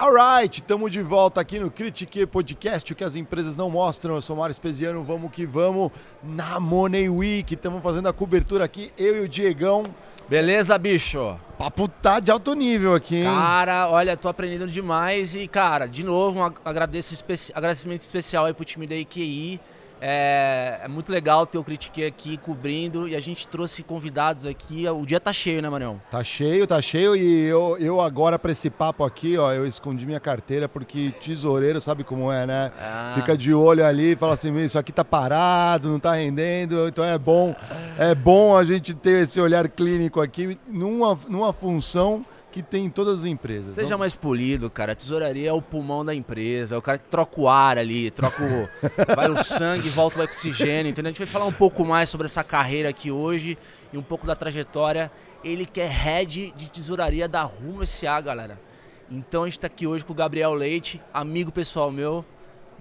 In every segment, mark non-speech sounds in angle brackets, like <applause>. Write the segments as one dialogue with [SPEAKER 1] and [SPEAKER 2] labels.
[SPEAKER 1] Alright, estamos de volta aqui no Critique Podcast, o que as empresas não mostram. Eu sou Mário Espesiano, vamos que vamos na Money Week. Estamos fazendo a cobertura aqui, eu e o Diegão.
[SPEAKER 2] Beleza, bicho?
[SPEAKER 1] Papo tá de alto nível aqui, hein?
[SPEAKER 2] Cara, olha, tô aprendendo demais e, cara, de novo, um agradeço agradecimento especial aí pro time da IQI. É, é, muito legal ter o Critique aqui cobrindo e a gente trouxe convidados aqui. O dia tá cheio, né, Manel?
[SPEAKER 1] Tá cheio, tá cheio e eu, eu agora para esse papo aqui, ó, eu escondi minha carteira porque tesoureiro sabe como é, né? Ah. Fica de olho ali e fala assim, isso aqui tá parado, não tá rendendo, então é bom, é bom a gente ter esse olhar clínico aqui numa, numa função que tem em todas as empresas.
[SPEAKER 2] Seja não? mais polido, cara. A tesouraria é o pulmão da empresa, é o cara que troca o ar ali, troca o. <laughs> vai o sangue, volta o oxigênio, entendeu? A gente vai falar um pouco mais sobre essa carreira aqui hoje e um pouco da trajetória. Ele que é head de tesouraria da Rumo SA, galera. Então a gente tá aqui hoje com o Gabriel Leite, amigo pessoal meu.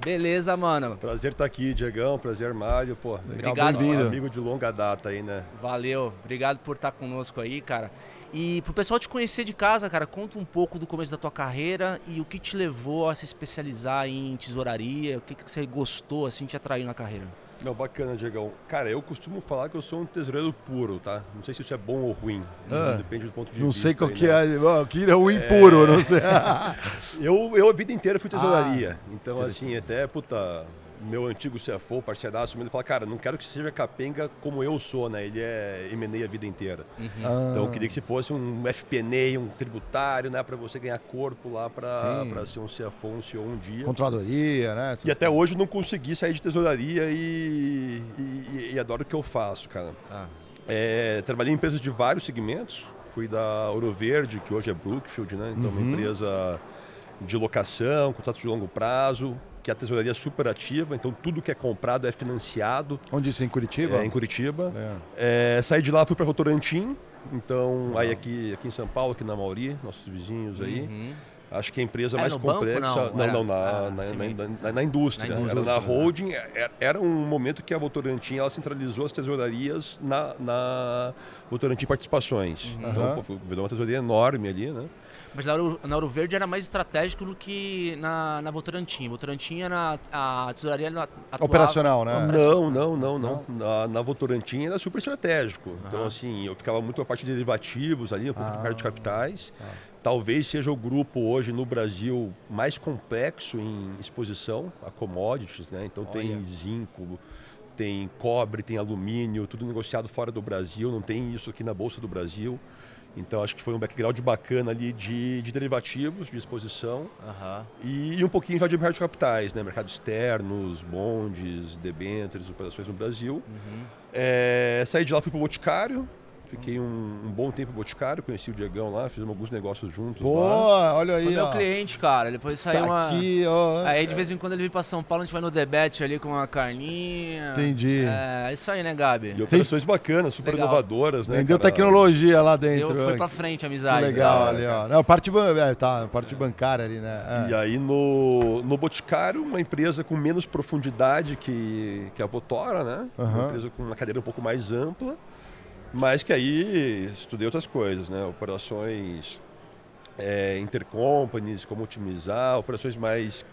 [SPEAKER 2] Beleza, mano.
[SPEAKER 3] Prazer estar tá aqui, Diegão. Prazer, Mário. Pô,
[SPEAKER 2] legal, Obrigado. Bem-vindo.
[SPEAKER 3] Amigo de longa data aí, né?
[SPEAKER 2] Valeu. Obrigado por estar conosco aí, cara. E pro pessoal te conhecer de casa, cara, conta um pouco do começo da tua carreira e o que te levou a se especializar em tesouraria, o que, que você gostou, assim, te atraiu na carreira.
[SPEAKER 3] Não, bacana, Diegão. Cara, eu costumo falar que eu sou um tesoureiro puro, tá? Não sei se isso é bom ou ruim. Ah, depende do ponto de
[SPEAKER 1] não
[SPEAKER 3] vista.
[SPEAKER 1] Não sei qual aí, que né? é. Que é ruim é... puro, não sei. <laughs>
[SPEAKER 3] eu, eu a vida inteira fui tesouraria. Ah, então, assim, até, puta, meu antigo CFO, parceiraço, ele fala, cara, não quero que você seja capenga como eu sou, né? Ele é M&A a vida inteira. Uhum. Ah. Então eu queria que se fosse um FPNA, um tributário, né? Para você ganhar corpo lá para ser um CFO, um CEO um dia.
[SPEAKER 1] Controladoria, né?
[SPEAKER 3] Essas e até coisas. hoje não consegui sair de tesouraria e, e, e adoro o que eu faço, cara. Ah. É, trabalhei em empresas de vários segmentos. Fui da Ouro Verde, que hoje é Brookfield, né? Então uhum. uma empresa de locação, contrato de longo prazo que a tesouraria é super ativa, então tudo que é comprado é financiado.
[SPEAKER 1] Onde isso? Em Curitiba?
[SPEAKER 3] É, em Curitiba. É. É, saí de lá, fui para Votorantim, então uhum. aí aqui, aqui em São Paulo, aqui na Mauri, nossos vizinhos aí. Uhum. Acho que a empresa mais complexa.
[SPEAKER 2] Banco,
[SPEAKER 3] não, não, não na, ah, na, na, na, indústria. Na indústria. Era na holding. Era, era um momento que a Votorantim ela centralizou as tesourarias na, na Votorantim Participações. Uhum. Então, pô, virou uma tesouraria enorme ali, né?
[SPEAKER 2] Mas na Ouro, na Ouro Verde era mais estratégico do que na, na Votorantim. Votorantim era a tesouraria atuava...
[SPEAKER 1] Operacional, né?
[SPEAKER 3] Não, não, não, não. Na, na Votorantim era super estratégico. Uhum. Então, assim, eu ficava muito a parte de derivativos ali, um pouco ah. de de capitais. Ah. Talvez seja o grupo hoje no Brasil mais complexo em exposição a commodities, né? Então Olha. tem zinco, tem cobre, tem alumínio, tudo negociado fora do Brasil, não tem isso aqui na Bolsa do Brasil. Então acho que foi um background bacana ali de, de derivativos, de exposição uhum. e, e, um pouquinho já de mercado de capitais, né? Mercados externos, bondes, debêntures, operações no Brasil. Uhum. É, saí de lá, fui para o Boticário, Fiquei um, um, bom tempo no Boticário, conheci o Diegão lá, fizemos alguns negócios juntos.
[SPEAKER 1] Boa,
[SPEAKER 3] lá.
[SPEAKER 1] olha aí. Foi
[SPEAKER 2] meu cliente, cara. Depois saiu tá uma.
[SPEAKER 1] Aqui, ó.
[SPEAKER 2] Aí de vez em quando ele vem pra São Paulo, a gente vai no debate ali com uma carninha.
[SPEAKER 1] Entendi.
[SPEAKER 2] É, é isso aí, né, Gabi?
[SPEAKER 3] E operações Sim. bacanas, super legal. inovadoras, né?
[SPEAKER 1] Vendeu tecnologia lá dentro.
[SPEAKER 2] Eu fui pra frente a amizade.
[SPEAKER 1] Que legal né? ali, ó. Não, parte, é, tá, parte é. bancária ali, né?
[SPEAKER 3] É. E aí no, no Boticário, uma empresa com menos profundidade que, que a Votora, né? Uhum. Uma empresa com uma cadeira um pouco mais ampla. Mas que aí estudei outras coisas, né? Operações é, intercompanies, como otimizar, operações mais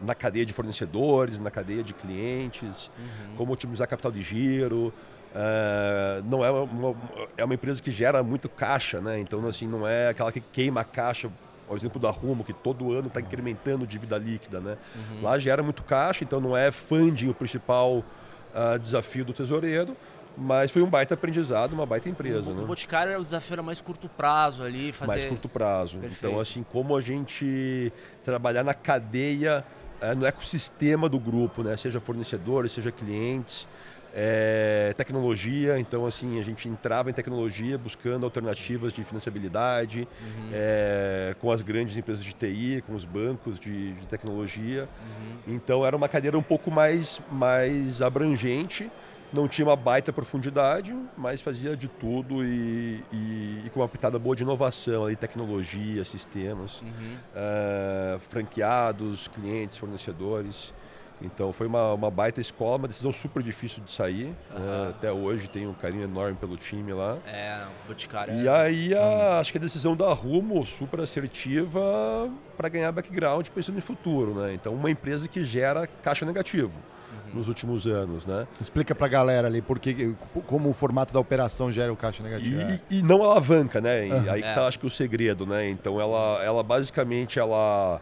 [SPEAKER 3] na cadeia de fornecedores, na cadeia de clientes, uhum. como otimizar capital de giro. Uh, não é uma, é uma empresa que gera muito caixa, né? Então assim não é aquela que queima a caixa, por exemplo da Rumo que todo ano está incrementando dívida líquida, né? Uhum. Lá gera muito caixa, então não é funding o principal uh, desafio do tesoureiro. Mas foi um baita aprendizado, uma baita empresa. O,
[SPEAKER 2] né?
[SPEAKER 3] o
[SPEAKER 2] Boticário era o desafio era mais curto prazo ali, fazer...
[SPEAKER 3] Mais curto prazo. Perfeito. Então, assim, como a gente trabalhar na cadeia, é, no ecossistema do grupo, né? Seja fornecedores, seja clientes, é, tecnologia. Então, assim, a gente entrava em tecnologia buscando alternativas de financiabilidade uhum. é, com as grandes empresas de TI, com os bancos de, de tecnologia. Uhum. Então, era uma cadeira um pouco mais, mais abrangente não tinha uma baita profundidade, mas fazia de tudo e, e, e com uma pitada boa de inovação, aí, tecnologia, sistemas, uhum. uh, franqueados, clientes, fornecedores. Então foi uma, uma baita escola, uma decisão super difícil de sair. Uhum. Né? Até hoje tenho um carinho enorme pelo time lá.
[SPEAKER 2] É, Boticário.
[SPEAKER 3] E
[SPEAKER 2] é...
[SPEAKER 3] aí a, acho que a decisão da Rumo, super assertiva, para ganhar background pensando em futuro. Né? Então uma empresa que gera caixa negativo. Nos últimos anos, né?
[SPEAKER 1] Explica para a galera ali porque, como o formato da operação gera o caixa negativo.
[SPEAKER 3] E, e não alavanca, né? Uhum. Aí que tá, é. acho que o segredo, né? Então ela, ela basicamente ela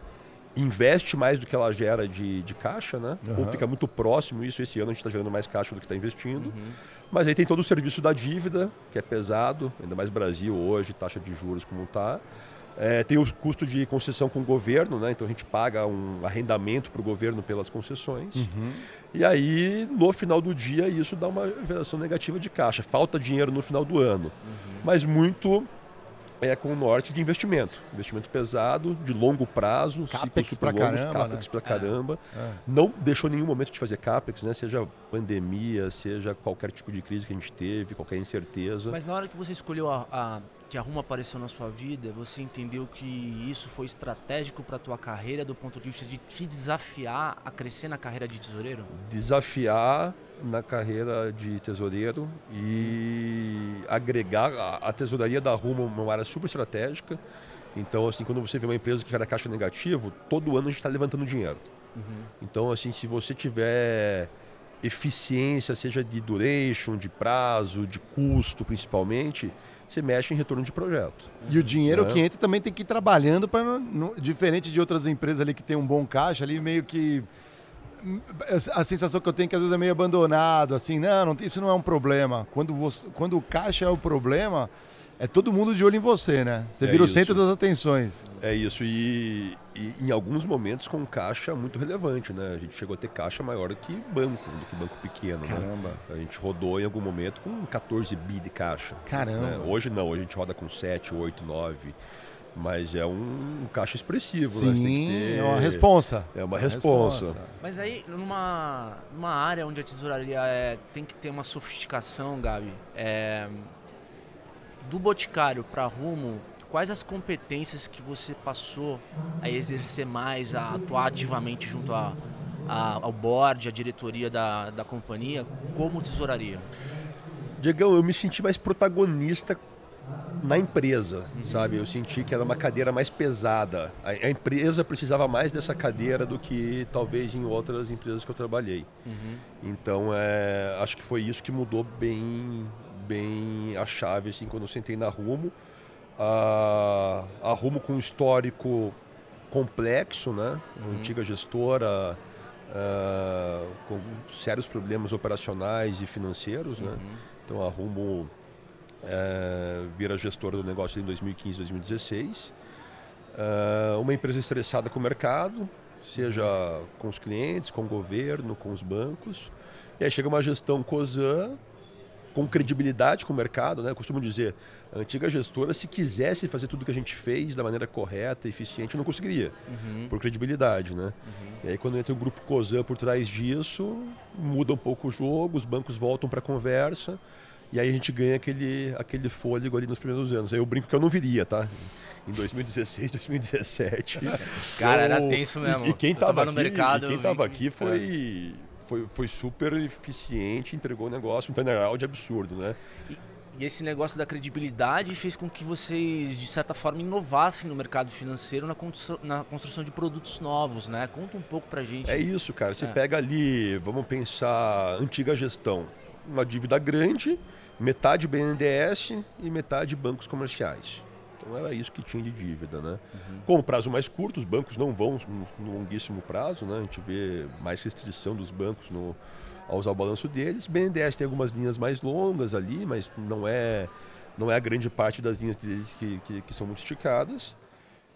[SPEAKER 3] investe mais do que ela gera de, de caixa, né? Uhum. Ou fica muito próximo isso. Esse ano a gente está gerando mais caixa do que está investindo. Uhum. Mas aí tem todo o serviço da dívida, que é pesado, ainda mais Brasil hoje, taxa de juros como está. É, tem o custo de concessão com o governo, né? então a gente paga um arrendamento para o governo pelas concessões. Uhum. E aí, no final do dia, isso dá uma geração negativa de caixa. Falta dinheiro no final do ano. Uhum. Mas muito é com o norte de investimento. Investimento pesado, de longo prazo,
[SPEAKER 1] capex para caramba,
[SPEAKER 3] capex né? pra caramba. É. É. Não deixou nenhum momento de fazer capex, né? Seja pandemia, seja qualquer tipo de crise que a gente teve, qualquer incerteza.
[SPEAKER 2] Mas na hora que você escolheu a, a que a Rumo apareceu na sua vida, você entendeu que isso foi estratégico para a tua carreira do ponto de vista de te desafiar a crescer na carreira de tesoureiro?
[SPEAKER 3] Desafiar na carreira de tesoureiro e agregar a, a tesouraria da Rumo uma área super estratégica. Então, assim, quando você vê uma empresa que gera caixa negativo, todo ano a gente está levantando dinheiro. Uhum. Então, assim, se você tiver eficiência, seja de duration, de prazo, de custo principalmente, você mexe em retorno de projeto.
[SPEAKER 1] E o dinheiro né? que entra também tem que ir trabalhando para diferente de outras empresas ali que tem um bom caixa ali meio que a sensação que eu tenho é que às vezes é meio abandonado, assim, não, não isso não é um problema. Quando, você, quando o caixa é o problema, é todo mundo de olho em você, né? Você é vira isso. o centro das atenções.
[SPEAKER 3] É isso, e, e, em alguns momentos com caixa muito relevante, né? A gente chegou a ter caixa maior do que banco, do que banco pequeno. Né?
[SPEAKER 1] Caramba.
[SPEAKER 3] Né? A gente rodou em algum momento com 14 bi de caixa.
[SPEAKER 1] Caramba. Né?
[SPEAKER 3] Hoje não, hoje a gente roda com 7, 8, 9. Mas é um caixa expressivo,
[SPEAKER 1] Sim,
[SPEAKER 3] né?
[SPEAKER 1] Ter... é uma responsa.
[SPEAKER 3] É uma, responsa. responsa.
[SPEAKER 2] Mas aí, numa, numa área onde a tesouraria é, tem que ter uma sofisticação, Gabi, é, do Boticário para Rumo, quais as competências que você passou a exercer mais, a atuar ativamente junto a, a, ao board, à diretoria da, da companhia, como tesouraria?
[SPEAKER 3] Diegão, eu me senti mais protagonista na empresa, uhum. sabe? Eu senti que era uma cadeira mais pesada. A, a, empresa precisava mais dessa cadeira do que talvez em outras empresas que eu trabalhei. Uhum. Então, é, acho que foi isso que mudou bem, bem a chave assim quando eu sentei na Rumo. A, a Rumo com um histórico complexo, né? Uhum. Antiga gestora, uh, com sérios problemas operacionais e financeiros, né? Uhum. Então a Rumo uh, vira gestora do negócio em 2015, 2016. Uh, uma empresa estressada com o mercado, seja com os clientes, com o governo, com os bancos. E aí chega uma gestão COSAN com credibilidade com o mercado, né? Eu costumo dizer, a antiga gestora, se quisesse fazer tudo que a gente fez da maneira correta, eficiente, não conseguiria, uhum. por credibilidade, né? Uhum. E aí quando entra o grupo COSAN por trás disso, muda um pouco o jogo, os bancos voltam para a conversa, e aí a gente ganha aquele, aquele fôlego ali nos primeiros anos. Aí eu brinco que eu não viria, tá? Em 2016, 2017. <laughs>
[SPEAKER 2] Cara, eu... era tenso mesmo.
[SPEAKER 3] E, e quem estava mercado, quem tava aqui foi... É foi, foi super eficiente, entregou o negócio, um turnaround absurdo, né?
[SPEAKER 2] E, e esse negócio da credibilidade fez com que vocês, de certa forma, inovassem no mercado financeiro na construção, na construção de produtos novos, né? Conta um pouco pra gente.
[SPEAKER 3] É isso, cara. Você é. pega ali, vamos pensar, antiga gestão. Uma dívida grande, metade BNDES e metade bancos comerciais. Então era isso que tinha de dívida, né? Uhum. Com o prazo mais curto, os bancos não vão no longuíssimo prazo, né? A gente vê mais restrição dos bancos no, a usar o balanço deles. BNDES tem algumas linhas mais longas ali, mas não é, não é a grande parte das linhas deles que, que, que são muito esticadas.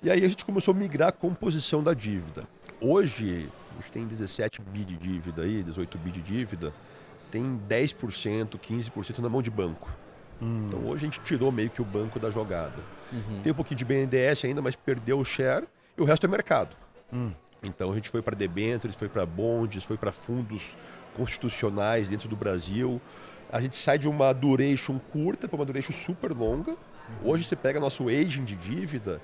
[SPEAKER 3] E aí a gente começou a migrar a composição da dívida. Hoje, a gente tem 17 bi de dívida aí, 18 bi de dívida, tem 10%, 15% na mão de banco. Hum. Então hoje a gente tirou meio que o banco da jogada. Uhum. Tem um pouquinho de BNDES ainda, mas perdeu o share e o resto é mercado. Hum. Então a gente foi para debêntures, foi para bondes, foi para fundos constitucionais dentro do Brasil. A gente sai de uma duration curta para uma duration super longa. Uhum. Hoje você pega nosso aging de dívida,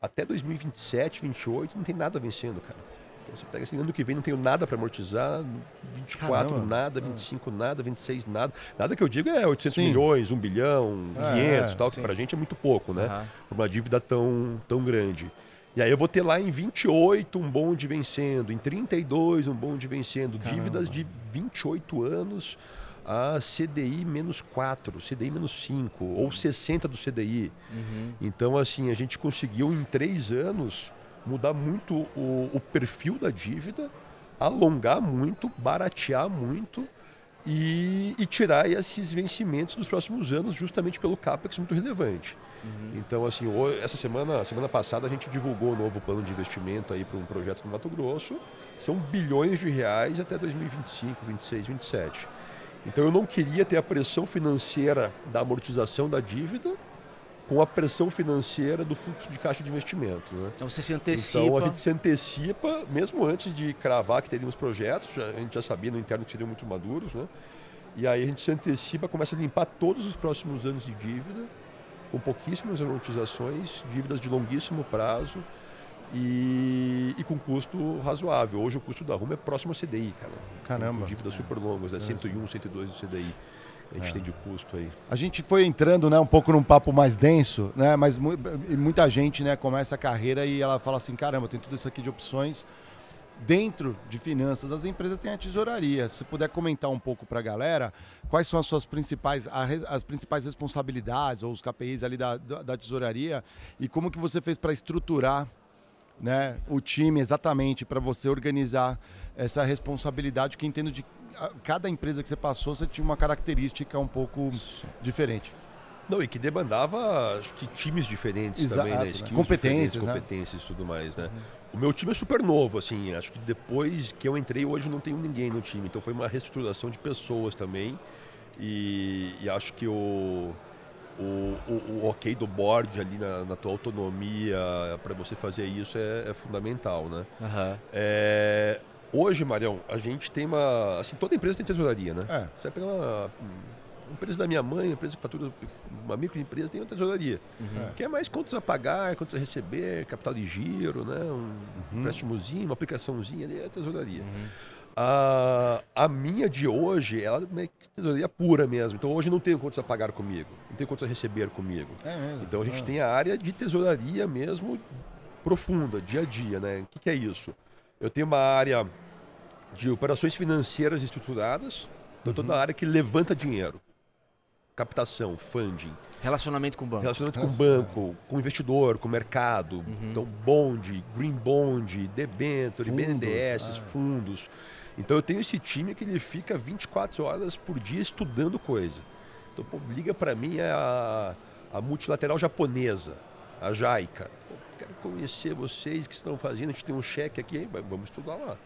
[SPEAKER 3] até 2027, 2028, não tem nada vencendo, cara. Então você pega assim, ano que vem não tenho nada para amortizar, 24
[SPEAKER 1] Caramba.
[SPEAKER 3] nada, 25 nada, 26 nada. Nada que eu digo é 800
[SPEAKER 1] Sim.
[SPEAKER 3] milhões, 1 bilhão,
[SPEAKER 1] É,
[SPEAKER 3] 500
[SPEAKER 1] é,
[SPEAKER 3] tal, que
[SPEAKER 2] sim.
[SPEAKER 3] pra gente é muito pouco, né?
[SPEAKER 2] Aham.
[SPEAKER 3] Por uma dívida tão, tão grande. E aí eu vou ter lá em 28 um bonde vencendo, em 32 um bonde vencendo,
[SPEAKER 1] Caramba.
[SPEAKER 3] dívidas de 28 anos a CDI menos 4, CDI menos 5, ou 60 do CDI.
[SPEAKER 2] Uhum.
[SPEAKER 3] Então, assim, a gente conseguiu em três anos mudar muito o, o perfil da dívida, alongar muito, baratear muito e, e tirar esses vencimentos dos próximos anos justamente pelo CAPEX muito relevante. Então, assim, essa semana, semana passada a gente divulgou o novo plano de investimento aí para um projeto no Mato Grosso. São bilhões de reais até 2025, 26, 27. Então eu não queria ter a pressão financeira da amortização da dívida com a pressão financeira do fluxo de caixa de investimento. Né?
[SPEAKER 2] Então você se antecipa.
[SPEAKER 3] Então a gente se antecipa, mesmo antes de cravar que teríamos projetos, já- a gente já sabia no interno que seriam muito maduros, né? E aí a gente se antecipa, começa a limpar todos os próximos anos de dívida, com pouquíssimas amortizações, dívidas de longuíssimo prazo e, e com custo razoável. Hoje o custo da Rumo é próximo ao CDI, cara.
[SPEAKER 1] Caramba.
[SPEAKER 3] Com dívidas super longas, né? 101, 102 do CDI. A gente tem de custo aí.
[SPEAKER 1] A gente foi entrando, né, um pouco num papo mais denso, né, mas mu- muita gente, né, começa a carreira e ela fala assim, caramba, tem tudo isso aqui de opções. Dentro de finanças, as empresas têm a tesouraria. Se puder comentar um pouco para a galera, quais são as suas principais, as principais responsabilidades ou os KPIs ali da, da, tesouraria e como que você fez para estruturar né, o time exatamente para você organizar essa responsabilidade que entendo de cada empresa que você passou, você tinha uma característica um pouco diferente.
[SPEAKER 3] Não, e que demandava, acho que times diferentes
[SPEAKER 1] Exato,
[SPEAKER 3] também, né?
[SPEAKER 1] né? Competências, né?
[SPEAKER 3] competências e tudo mais, né? O meu time é super novo, assim, acho que depois que eu entrei, hoje não tenho ninguém no time. Então foi uma reestruturação de pessoas também. E, e acho que o, o, o, o ok do board ali na, na tua autonomia para você fazer isso é, é fundamental, né?
[SPEAKER 2] Aham.
[SPEAKER 3] É, hoje, Marião, a gente tem uma. Assim, toda empresa tem tesouraria, né?
[SPEAKER 1] É.
[SPEAKER 3] Você vai pegar uma, uma empresa da minha mãe, uma empresa que fatura uma microempresa, tem uma tesouraria.
[SPEAKER 1] É.
[SPEAKER 3] Que é mais contas a pagar, contas a receber, capital de giro, né? um
[SPEAKER 1] Uhum.
[SPEAKER 3] préstimozinho, uma aplicaçãozinha ali, é a tesouraria. A, a minha de hoje, ela é tesouraria pura mesmo. Então hoje não tenho contas a pagar comigo, não tenho contas a receber comigo.
[SPEAKER 1] É mesmo.
[SPEAKER 3] Então a gente
[SPEAKER 1] Ah.
[SPEAKER 3] tem a área de tesouraria mesmo profunda, dia a dia, né? O que, que é isso? Eu tenho uma área de operações financeiras estruturadas, então
[SPEAKER 1] Uhum.
[SPEAKER 3] toda a área que levanta dinheiro. Captação, funding,
[SPEAKER 2] Relacionamento com o banco.
[SPEAKER 3] relacionamento com o banco, com o investidor, com o mercado.
[SPEAKER 2] Uhum.
[SPEAKER 3] Então, bond, green bond, debenture,
[SPEAKER 1] Fundos,
[SPEAKER 3] BNDES,
[SPEAKER 1] ah.
[SPEAKER 3] fundos. Então eu tenho esse time que ele fica 24 horas por dia estudando coisa. Então, pô, liga para mim a, a multilateral japonesa, a JAICA. Quero conhecer vocês que estão fazendo, a gente tem um cheque aqui, hein? vamos estudar lá.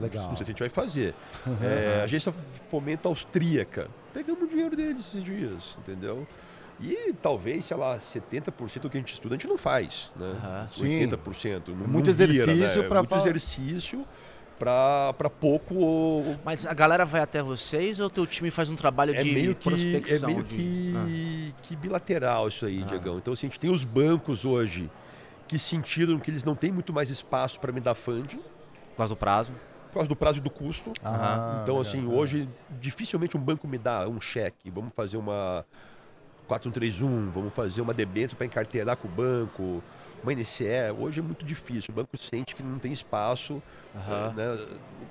[SPEAKER 1] Legal.
[SPEAKER 3] Não sei se a gente vai fazer. <laughs> É, a agência fomenta austríaca. Pegamos o dinheiro deles esses dias, entendeu? E talvez, sei lá, 70% do que a gente estuda a gente não faz, né?
[SPEAKER 1] Sim.
[SPEAKER 3] 80%. Não,
[SPEAKER 1] Muito
[SPEAKER 3] não vira,
[SPEAKER 1] exercício
[SPEAKER 3] né?
[SPEAKER 1] pra
[SPEAKER 3] Muito
[SPEAKER 1] falar.
[SPEAKER 3] exercício para pouco...
[SPEAKER 2] Mas a galera vai até vocês ou o teu time faz um trabalho
[SPEAKER 3] É
[SPEAKER 2] de
[SPEAKER 3] meio que, é
[SPEAKER 2] prospecção?
[SPEAKER 3] meio
[SPEAKER 2] de-
[SPEAKER 3] que, que bilateral isso aí,
[SPEAKER 2] Ah.
[SPEAKER 3] Diegão. Então, assim, a gente tem os bancos hoje que sentiram que eles não têm muito mais espaço para me dar funding,
[SPEAKER 2] Por causa do prazo?
[SPEAKER 3] por causa do prazo e do custo.
[SPEAKER 1] Ah,
[SPEAKER 3] Então,
[SPEAKER 1] legal.
[SPEAKER 3] assim, hoje dificilmente um banco me dá um cheque. Vamos fazer uma 4131, vamos fazer uma debênture para encarteirar com o banco, uma NCE. Hoje é muito difícil. O banco sente que não tem espaço.
[SPEAKER 2] Aham.
[SPEAKER 3] Né?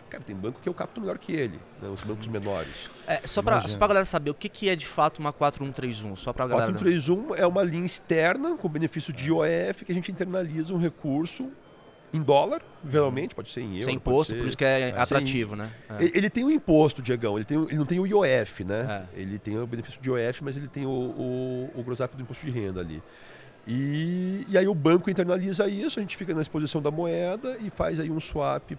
[SPEAKER 3] Cara, tem banco que eu capto melhor que ele, né? os bancos menores.
[SPEAKER 2] É, só, só pra galera saber, o que, que é de fato uma 4131? Só pra galera.
[SPEAKER 3] 4131 é uma linha externa com benefício de IOF que a gente internaliza um recurso em dólar, geralmente, pode ser em euro.
[SPEAKER 2] Sem imposto,
[SPEAKER 3] ser-
[SPEAKER 2] por isso que é
[SPEAKER 3] sem-
[SPEAKER 2] atrativo, né? É.
[SPEAKER 3] Ele, ele tem o imposto, Diegão, ele, tem, o- ele não tem o IOF, né?
[SPEAKER 2] É.
[SPEAKER 3] Ele tem o benefício de IOF, mas ele tem o, o, o do imposto de renda ali. E, e aí o banco internaliza isso, a gente fica na exposição da moeda e faz aí um swap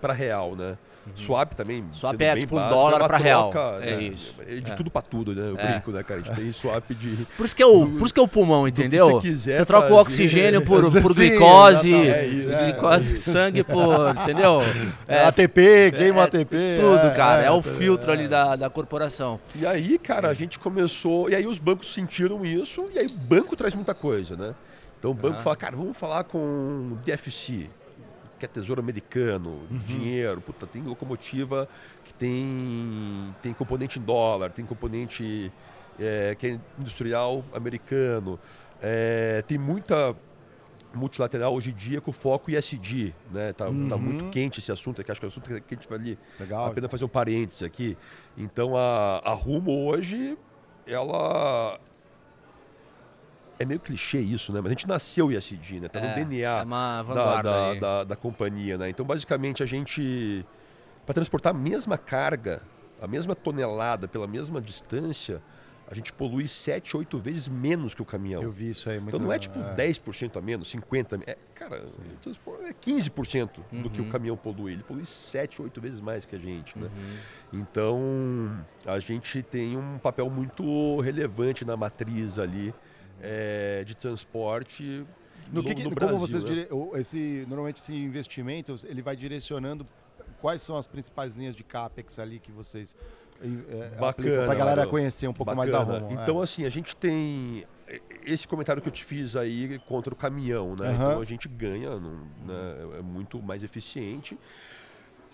[SPEAKER 3] para real, né? Swap também.
[SPEAKER 2] Uhum. Swap é tipo um
[SPEAKER 3] básico,
[SPEAKER 2] dólar
[SPEAKER 3] é uma
[SPEAKER 2] pra real. É
[SPEAKER 3] né?
[SPEAKER 2] isso.
[SPEAKER 3] É de
[SPEAKER 2] É.
[SPEAKER 3] tudo para tudo, né? Eu
[SPEAKER 2] É.
[SPEAKER 3] brinco, né, cara? A gente tem <laughs> swap de.
[SPEAKER 2] Por isso que é o,
[SPEAKER 3] do-
[SPEAKER 2] por isso que é o pulmão, entendeu?
[SPEAKER 3] você quiser
[SPEAKER 2] troca o
[SPEAKER 3] fazer.
[SPEAKER 2] oxigênio por, <laughs> por glicose,
[SPEAKER 1] é,
[SPEAKER 2] glicose,
[SPEAKER 1] é isso.
[SPEAKER 2] sangue por, entendeu? <laughs>
[SPEAKER 1] ATP, queima ATP.
[SPEAKER 2] Tudo, cara. É, o filtro ali da, da corporação.
[SPEAKER 3] E aí, cara, a gente começou. E aí os bancos sentiram isso, e aí o banco traz muita coisa, né? Então o banco
[SPEAKER 2] Aham.
[SPEAKER 3] fala, cara, vamos falar com o DFC, que é tesouro americano, uhum. dinheiro. Puta, tem locomotiva que tem, tem componente em dólar, tem componente é, que é industrial americano. É, tem muita multilateral hoje em dia com foco ISD, né? Tá, uhum. tá muito quente esse assunto aqui, acho que é um assunto que a gente vai ali Legal. apenas fazer um parênteses aqui. Então a, a Rumo hoje, ela é meio clichê isso, né? Mas a gente nasceu ISD, né? Tá no é, DNA é da, da, da, da, companhia, né? Então basicamente a gente, para transportar a mesma carga, a mesma tonelada pela mesma distância, a gente polui 7, 8 vezes menos que o caminhão.
[SPEAKER 1] Eu vi isso aí. Muito
[SPEAKER 3] então não é tipo é. 10% a menos, 50%. É, cara, é 15% uhum. do que o uhum. caminhão polui. Ele polui 7, 8 vezes mais que a gente. Né? Uhum. Então a gente tem um papel muito relevante na matriz ali é, de transporte.
[SPEAKER 1] No, que, no, no Brasil, como vocês né? dire... esse normalmente esse investimento ele vai direcionando quais são as principais linhas de capex ali que vocês
[SPEAKER 3] é, Bacana.
[SPEAKER 1] Para a galera conhecer um pouco Bacana. mais da Romo.
[SPEAKER 3] Então, é. assim, a gente tem esse comentário que eu te fiz aí contra o caminhão, né? Uhum. Então a gente ganha, né? é muito mais eficiente.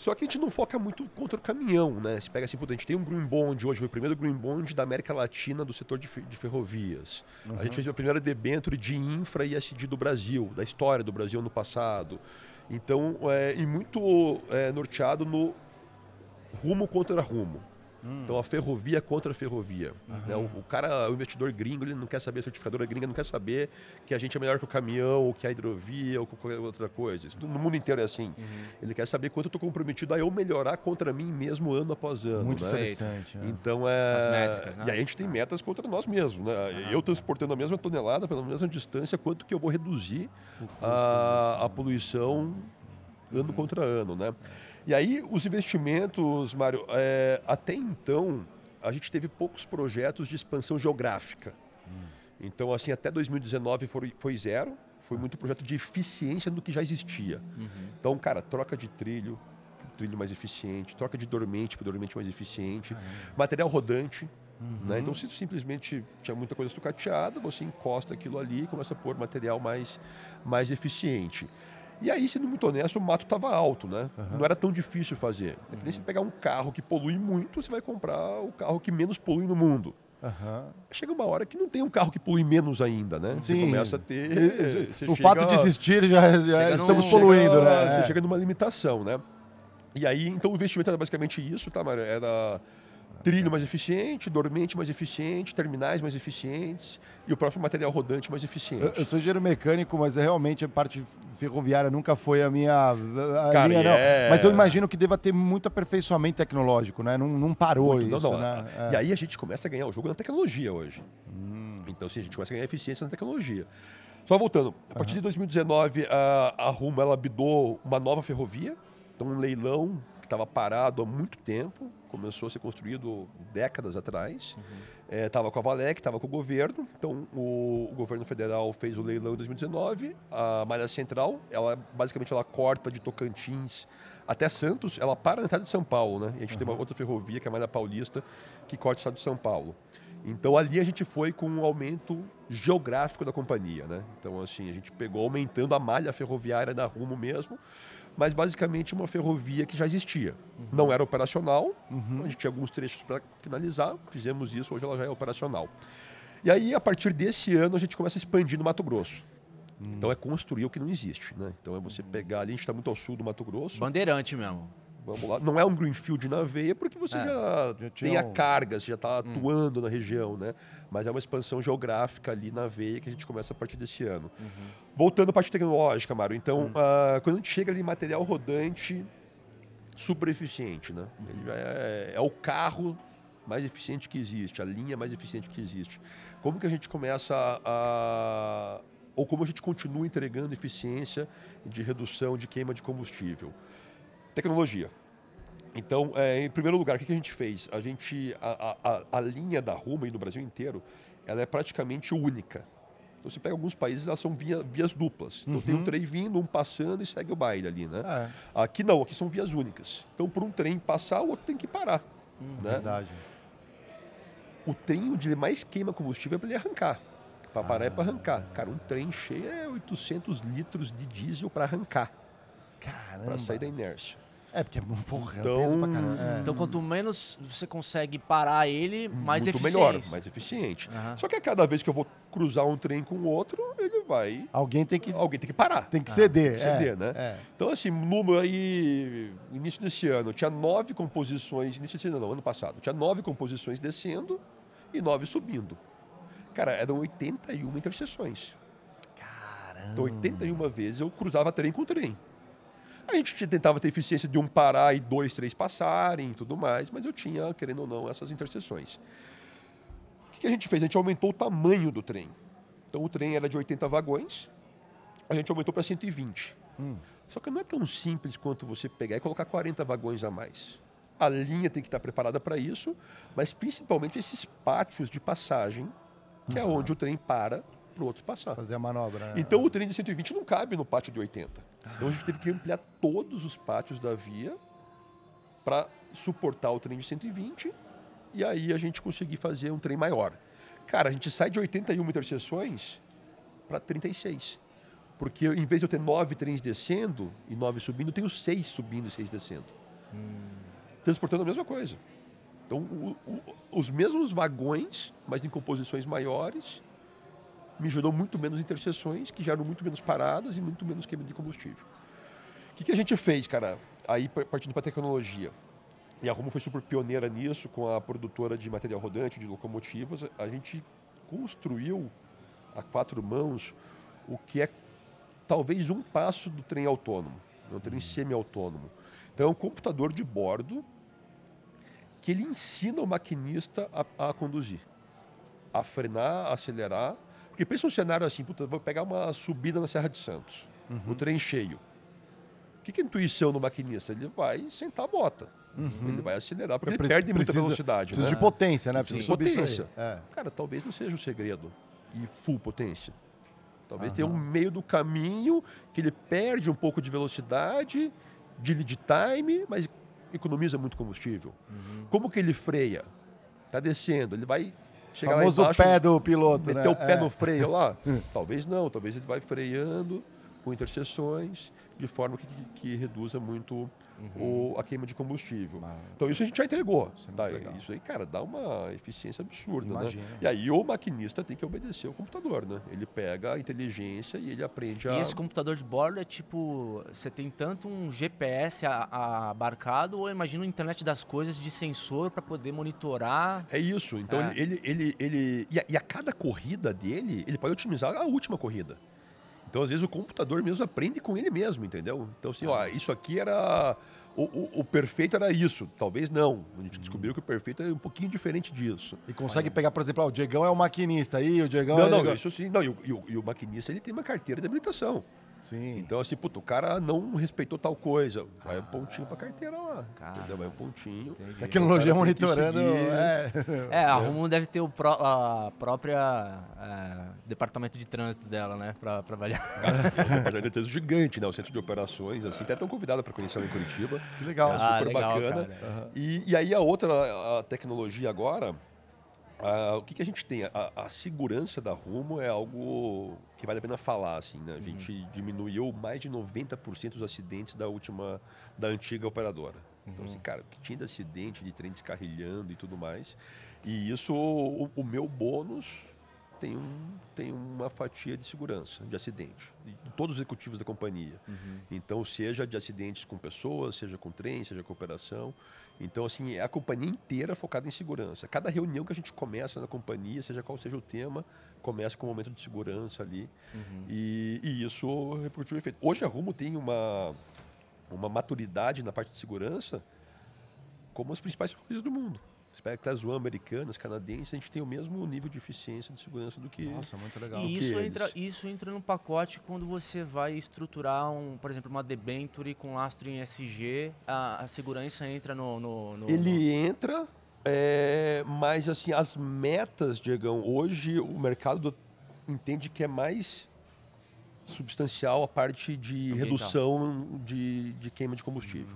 [SPEAKER 3] Só que a gente não foca muito contra o caminhão, né? Se pega assim, a gente tem um Green Bond hoje, foi o primeiro Green Bond da América Latina do setor de, de ferrovias. Uhum. A gente fez a primeira debenture de infra e SD do Brasil, da história do Brasil no passado. Então, é, e muito é, norteado no rumo contra rumo. Hum. Então a ferrovia contra a ferrovia. Uhum. Né? O, o, cara, o investidor gringo, ele não quer saber, a certificadora gringa não quer saber que a gente é melhor que o caminhão, ou que a hidrovia, ou qualquer outra coisa. Isso, no mundo inteiro é assim. Uhum. Ele quer saber quanto eu estou comprometido a eu melhorar contra mim mesmo ano após ano.
[SPEAKER 1] Muito
[SPEAKER 3] né?
[SPEAKER 1] interessante.
[SPEAKER 3] É. Então é. As métricas, né? E aí a gente tem metas contra nós mesmos. Né? Uhum. Eu transportando a mesma tonelada pela mesma distância, quanto que eu vou reduzir a, a poluição ano contra ano, né? E aí, os investimentos, Mário, é, até então, a gente teve poucos projetos de expansão geográfica. Hum. Então, assim, até 2019 foi, foi zero. Foi muito projeto de eficiência do que já existia. Uhum. Então, cara, troca de trilho, trilho mais eficiente, troca de dormente para dormente mais eficiente, material rodante. Uhum. Né? Então, se simplesmente tinha muita coisa sucateada, você encosta aquilo ali e começa a pôr material mais, mais eficiente. E aí, sendo muito honesto, o mato estava alto, né? Uhum. Não era tão difícil fazer. É que nem você pegar um carro que polui muito, você vai comprar o carro que menos polui no mundo. Uhum. Chega uma hora que não tem um carro que polui menos ainda, né?
[SPEAKER 1] Sim. Você
[SPEAKER 3] começa a ter.
[SPEAKER 1] o chega, fato de existir já, já estamos poluindo, chega,
[SPEAKER 3] né? Você chega numa limitação, né? E aí, então o investimento era basicamente isso, tá, Mário? Era trilho mais eficiente, dormente mais eficiente, terminais mais eficientes e o próprio material rodante mais eficiente.
[SPEAKER 1] Eu, eu sou engenheiro mecânico, mas é realmente a parte ferroviária nunca foi a minha a Cara, linha, é... Mas eu imagino que deva ter muito aperfeiçoamento tecnológico, né? Não, não parou muito, isso, não, não. né?
[SPEAKER 3] É. E aí a gente começa a ganhar o jogo na tecnologia hoje. Hum. Então, sim, a gente começa a ganhar eficiência na tecnologia. Só voltando, a partir uhum. de 2019, a, a Rumo ela bidou uma nova ferrovia, então um leilão estava parado há muito tempo, começou a ser construído décadas atrás. Estava uhum. é, com a Valec, estava com o governo. Então, o, o, governo federal fez o leilão em 2019. A Malha Central, ela basicamente ela corta de Tocantins até Santos, ela para na entrada de São Paulo, né? E a gente uhum. tem uma outra ferrovia, que é a Malha Paulista, que corta o estado de São Paulo. Então ali a gente foi com um aumento geográfico da companhia, né? Então assim, a gente pegou aumentando a malha ferroviária da Rumo mesmo, mas basicamente uma ferrovia que já existia. Uhum. Não era operacional, uhum. a gente tinha alguns trechos para finalizar, fizemos isso, hoje ela já é operacional. E aí, a partir desse ano, a gente começa a expandir no Mato Grosso. Uhum. Então é construir o que não existe, né? Então é você pegar ali, a gente está muito ao sul do Mato Grosso.
[SPEAKER 2] Bandeirante mesmo.
[SPEAKER 3] Vamos lá. Não é um greenfield na veia, porque você é, já, já tem a carga, você já está hum. atuando na região, né? Mas é uma expansão geográfica ali na veia que a gente começa a partir desse ano. Uhum. Voltando à parte tecnológica, Mário. Então, hum. uh, quando a gente chega ali em material rodante, super eficiente, né? Uhum. Ele é, é o carro mais eficiente que existe, a linha mais eficiente que existe. Como que a gente começa a, ou como a gente continua entregando eficiência de redução de queima de combustível? Tecnologia. Então, é, em primeiro lugar, o que a gente fez? A gente, a, a, a linha da Ruma no Brasil inteiro, ela é praticamente única. Então, você pega alguns países, elas são via, vias duplas. Então, uhum. tem um trem vindo, um passando e segue o baile ali, né? É. Aqui não, aqui são vias únicas. Então, por um trem passar, o outro tem que parar. Hum, né?
[SPEAKER 1] Verdade.
[SPEAKER 3] O trem onde ele mais queima combustível é para ele arrancar. Para parar ah. é para arrancar. Cara, um trem cheio é 800 litros de diesel para arrancar.
[SPEAKER 1] Caramba.
[SPEAKER 3] Para sair da inércia.
[SPEAKER 1] É, porque porra,
[SPEAKER 3] Então-
[SPEAKER 1] é peso pra caramba. É.
[SPEAKER 2] Então, quanto menos você consegue parar ele, mais
[SPEAKER 3] Muito
[SPEAKER 2] eficiente.
[SPEAKER 3] melhor, mais eficiente.
[SPEAKER 2] Aham.
[SPEAKER 3] Só que a cada vez que eu vou cruzar um trem com o outro, ele vai.
[SPEAKER 1] Alguém tem que,
[SPEAKER 3] Alguém tem que parar.
[SPEAKER 1] tem que ceder.
[SPEAKER 3] Tem que ceder,
[SPEAKER 1] é,
[SPEAKER 3] né?
[SPEAKER 1] é.
[SPEAKER 3] Então, assim, número aí, início desse ano, tinha nove composições, início desse ano não, ano passado, tinha nove composições descendo e nove subindo. Cara, eram 81 interseções.
[SPEAKER 1] Caramba.
[SPEAKER 3] Então, 81 vezes eu cruzava trem com trem. A gente tentava ter eficiência de um parar e dois, três passarem e tudo mais, mas eu tinha, querendo ou não, essas interseções. O que a gente fez? A gente aumentou o tamanho do trem. Então, o trem era de 80 vagões, a gente aumentou para 120.
[SPEAKER 1] Hum.
[SPEAKER 3] Só que não é tão simples quanto você pegar e colocar 40 vagões a mais. A linha tem que estar preparada para isso, mas principalmente esses pátios de passagem, que é onde o trem para para o outro passar.
[SPEAKER 1] Fazer a manobra. né?
[SPEAKER 3] Então o trem de 120 não cabe no pátio de 80. Então a gente teve que ampliar todos os pátios da via para suportar o trem de 120 e aí a gente conseguir fazer um trem maior. Cara, a gente sai de 81 interseções para 36. Porque em vez de eu ter nove trens descendo e nove subindo, eu tenho seis subindo e seis descendo. Transportando a mesma coisa. Então, o- o- os mesmos vagões, mas em composições maiores, me gerou muito menos interseções, que geram muito menos paradas e muito menos queima de combustível. O que, que a gente fez, cara? Aí pa- partindo para tecnologia. E a Rumo foi super pioneira nisso, com a produtora de material rodante, de locomotivas. A gente construiu a quatro mãos o que é talvez um passo do trem autônomo, né? um trem semi-autônomo. Então é um computador de bordo que ele ensina o maquinista a, a conduzir, a frenar, a acelerar. Porque pensa um cenário assim, puta, vou pegar uma subida na Serra de Santos, o trem cheio. O que, que é intuição do maquinista? Ele vai sentar a bota. Ele vai acelerar, porque ele
[SPEAKER 1] Pre-
[SPEAKER 3] perde muita
[SPEAKER 1] precisa-
[SPEAKER 3] velocidade.
[SPEAKER 1] Precisa
[SPEAKER 3] né?
[SPEAKER 1] de potência, né? Precisa aí.
[SPEAKER 3] potência.
[SPEAKER 1] É.
[SPEAKER 3] Cara, talvez não seja o segredo. E full potência. Talvez tenha um meio do caminho que ele perde um pouco de velocidade, de lead time, mas economiza muito combustível. Como que ele freia? Tá descendo, ele vai chegar
[SPEAKER 1] famoso
[SPEAKER 3] lá embaixo,
[SPEAKER 1] pé do piloto,
[SPEAKER 3] meter
[SPEAKER 1] né?
[SPEAKER 3] o pé
[SPEAKER 1] É.
[SPEAKER 3] no freio lá? <laughs> talvez não, talvez ele vai freando com interseções de forma que, que- que reduza muito o- a queima de combustível.
[SPEAKER 1] Ah.
[SPEAKER 3] Então isso a gente já entregou.
[SPEAKER 1] Isso é
[SPEAKER 3] Tá, isso aí, cara, dá uma eficiência absurda,
[SPEAKER 1] Imagina.
[SPEAKER 3] né? E aí o maquinista tem que obedecer ao computador, né? Ele pega a inteligência e ele aprende a...
[SPEAKER 2] E esse computador de bordo é tipo, você tem tanto um GPS a- a- abarcado ou imagina a internet das coisas de sensor para poder monitorar.
[SPEAKER 3] É isso. Então
[SPEAKER 2] É.
[SPEAKER 3] ele, ele, ele, ele- e, a, e a cada corrida dele, ele pode otimizar a última corrida. Então, às vezes, o computador mesmo aprende com ele mesmo, entendeu? Então, assim, ó, isso aqui era. O, o- o perfeito era isso. Talvez não. A gente descobriu que o perfeito é um pouquinho diferente disso.
[SPEAKER 1] E consegue pegar, por exemplo, ah, o Diegão é o maquinista aí, o Diegão
[SPEAKER 3] Não,
[SPEAKER 1] é.
[SPEAKER 3] não, isso sim. Não, e, o, e o- e o maquinista ele tem uma carteira de habilitação.
[SPEAKER 1] Sim.
[SPEAKER 3] Então, assim, puto, o cara não respeitou tal coisa. Vai um pontinho pra carteira lá.
[SPEAKER 2] Cara.
[SPEAKER 3] Entendeu? Vai um pontinho.
[SPEAKER 1] Tecnologia
[SPEAKER 3] O tem que
[SPEAKER 1] monitorando. É.
[SPEAKER 2] É, a Rumo deve ter o pró- a própria é, departamento de trânsito dela, né? Pra, pra avaliar.
[SPEAKER 3] Mas ainda tem gigante, né? O centro de operações, assim, até tão convidado para conhecer lá em Curitiba.
[SPEAKER 1] Que legal.
[SPEAKER 3] É
[SPEAKER 2] Ah,
[SPEAKER 3] super
[SPEAKER 2] legal,
[SPEAKER 3] bacana.
[SPEAKER 2] cara.
[SPEAKER 3] E, e aí a outra a tecnologia agora, ah, o que, que a gente tem? A, a segurança da Rumo é algo que vale a pena falar, assim, né? A gente diminuiu mais de 90% dos acidentes da última, da antiga operadora. Então, assim, cara, o que tinha de acidente, de trem descarrilhando e tudo mais. E isso, o, o meu bônus tem, um, tem uma fatia de segurança, de acidente, de todos os executivos da companhia. Então, seja de acidentes com pessoas, seja com trem, seja com operação. Então, assim, é a companhia inteira focada em segurança. Cada reunião que a gente começa na companhia, seja qual seja o tema, começa com um momento de segurança ali. E, e isso repercutiu o efeito. Hoje a Rumo tem uma, uma maturidade na parte de segurança como as principais coisas do mundo. Você pega Class One americanas, canadenses, a gente tem o mesmo nível de eficiência de segurança do que...
[SPEAKER 1] Nossa, muito legal.
[SPEAKER 2] E
[SPEAKER 3] que
[SPEAKER 2] isso
[SPEAKER 3] eles.
[SPEAKER 2] entra, isso entra no pacote quando você vai estruturar, um, por exemplo, uma debenture com lastro em SG, a, a segurança entra no... no, no-
[SPEAKER 3] Ele entra, é, mas assim, as metas, Diegão, hoje o mercado entende que é mais substancial a parte de
[SPEAKER 2] Ambiental.
[SPEAKER 3] redução de, de queima de combustível.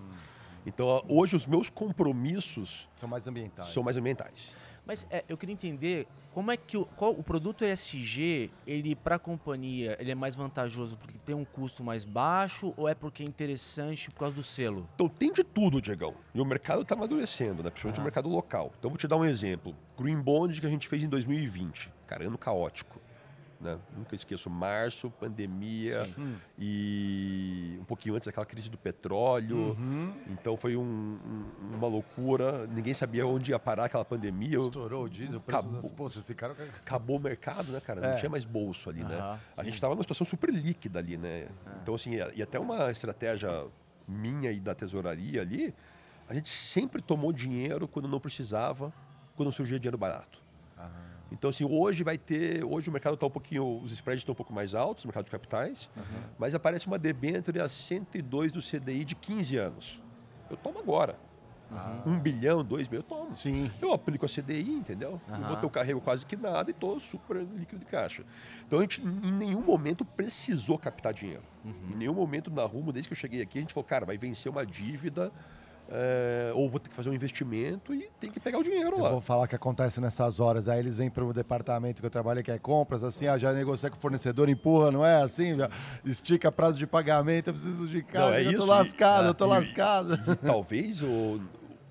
[SPEAKER 3] Então, hoje os meus compromissos
[SPEAKER 1] São mais ambientais.
[SPEAKER 3] são mais ambientais.
[SPEAKER 2] Mas é, eu queria entender como é que o, qual, o produto ESG, ele para a companhia, ele é mais vantajoso porque tem um custo mais baixo ou é porque é interessante por causa do selo?
[SPEAKER 3] Então tem de tudo, Diegão. E o mercado está amadurecendo, né? principalmente o mercado local. Então vou te dar um exemplo. Green Bond que a gente fez em 2020. Cara, ano caótico. Né? Nunca esqueço, março, pandemia Sim. e um pouquinho antes daquela crise do petróleo. Uhum. Então foi um, um, uma loucura. Ninguém sabia onde ia parar aquela pandemia.
[SPEAKER 1] Estourou o diesel, o preço acabou, das... Poxa, esse cara...
[SPEAKER 3] Acabou o mercado, né, cara? É. Não tinha mais bolso ali, uhum. né? A gente estava numa situação super líquida ali, né? É. Então, assim, e até uma estratégia minha e da tesouraria ali, a gente sempre tomou dinheiro quando não precisava, quando surgia dinheiro barato. Uhum. Então, assim, hoje vai ter. Hoje o mercado está um pouquinho. Os spreads estão um pouco mais altos, o mercado de capitais, uhum. mas aparece uma debênture a 102 do CDI de 15 anos. Eu tomo agora. Uhum. Um bilhão, dois mil, eu tomo.
[SPEAKER 1] Sim.
[SPEAKER 3] Eu aplico a CDI, entendeu? Uhum. Eu carrego quase que nada e estou super líquido de caixa. Então a gente em nenhum momento precisou captar dinheiro. Uhum. Em nenhum momento na Rumo, desde que eu cheguei aqui, a gente falou, cara, vai vencer uma dívida é, ou vou ter que fazer um investimento e tem que pegar o dinheiro
[SPEAKER 1] eu
[SPEAKER 3] lá.
[SPEAKER 1] Vou falar o que acontece nessas horas. Aí eles vêm para o departamento que eu trabalho, que é compras, assim, ah, já negocia com o fornecedor, empurra, não é assim? Já estica prazo de pagamento, eu preciso de carro, é eu tô lascado, e, eu tô e, lascado.
[SPEAKER 3] E, talvez o,